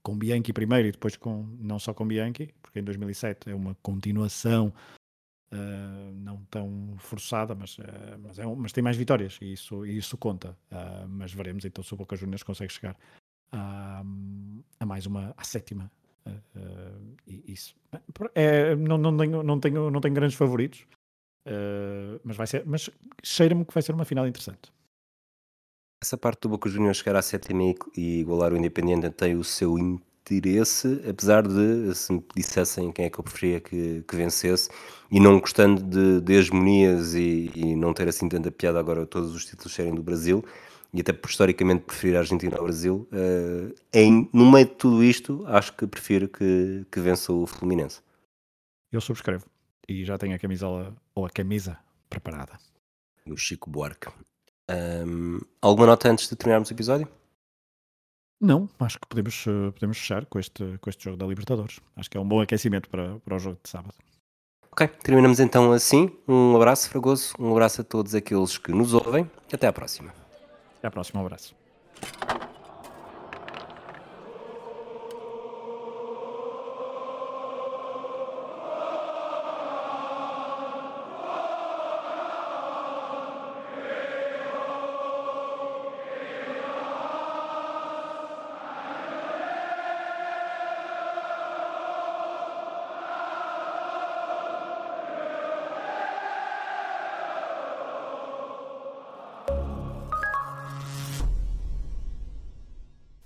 com Bianchi primeiro e depois com, não só com Bianchi, porque em 2007 é uma continuação uh, não tão forçada, mas, uh, mas, é um, mas, tem mais vitórias e isso, isso conta. Uh, mas veremos então se o Boca Juniors consegue chegar a, a mais uma, à sétima isso. É, não, não, tenho, não, tenho, não tenho grandes favoritos, mas, vai ser, mas cheira-me que vai ser uma final interessante. Essa parte do Boca Juniors chegar à sétima e igualar o Independente tem o seu interesse, apesar de, se me dissessem quem é que eu preferia que, que vencesse, e não gostando de, de hegemonias e, e, não ter assim tanta piada agora todos os títulos serem do Brasil, e até por historicamente preferir a Argentina ao Brasil, uh, em, no meio de tudo isto, acho que prefiro que, que vença o Fluminense. Eu subscrevo. E já tenho a camisola ou a camisa preparada. O Chico Buarque. Um, alguma nota antes de terminarmos o episódio? Não, acho que podemos, eh, podemos fechar com este, com este jogo da Libertadores. Acho que é um bom aquecimento para, para o jogo de sábado. Ok, terminamos então assim. Um abraço, Fragoso, um abraço a todos aqueles que nos ouvem até à próxima. Até a próxima, um abraço.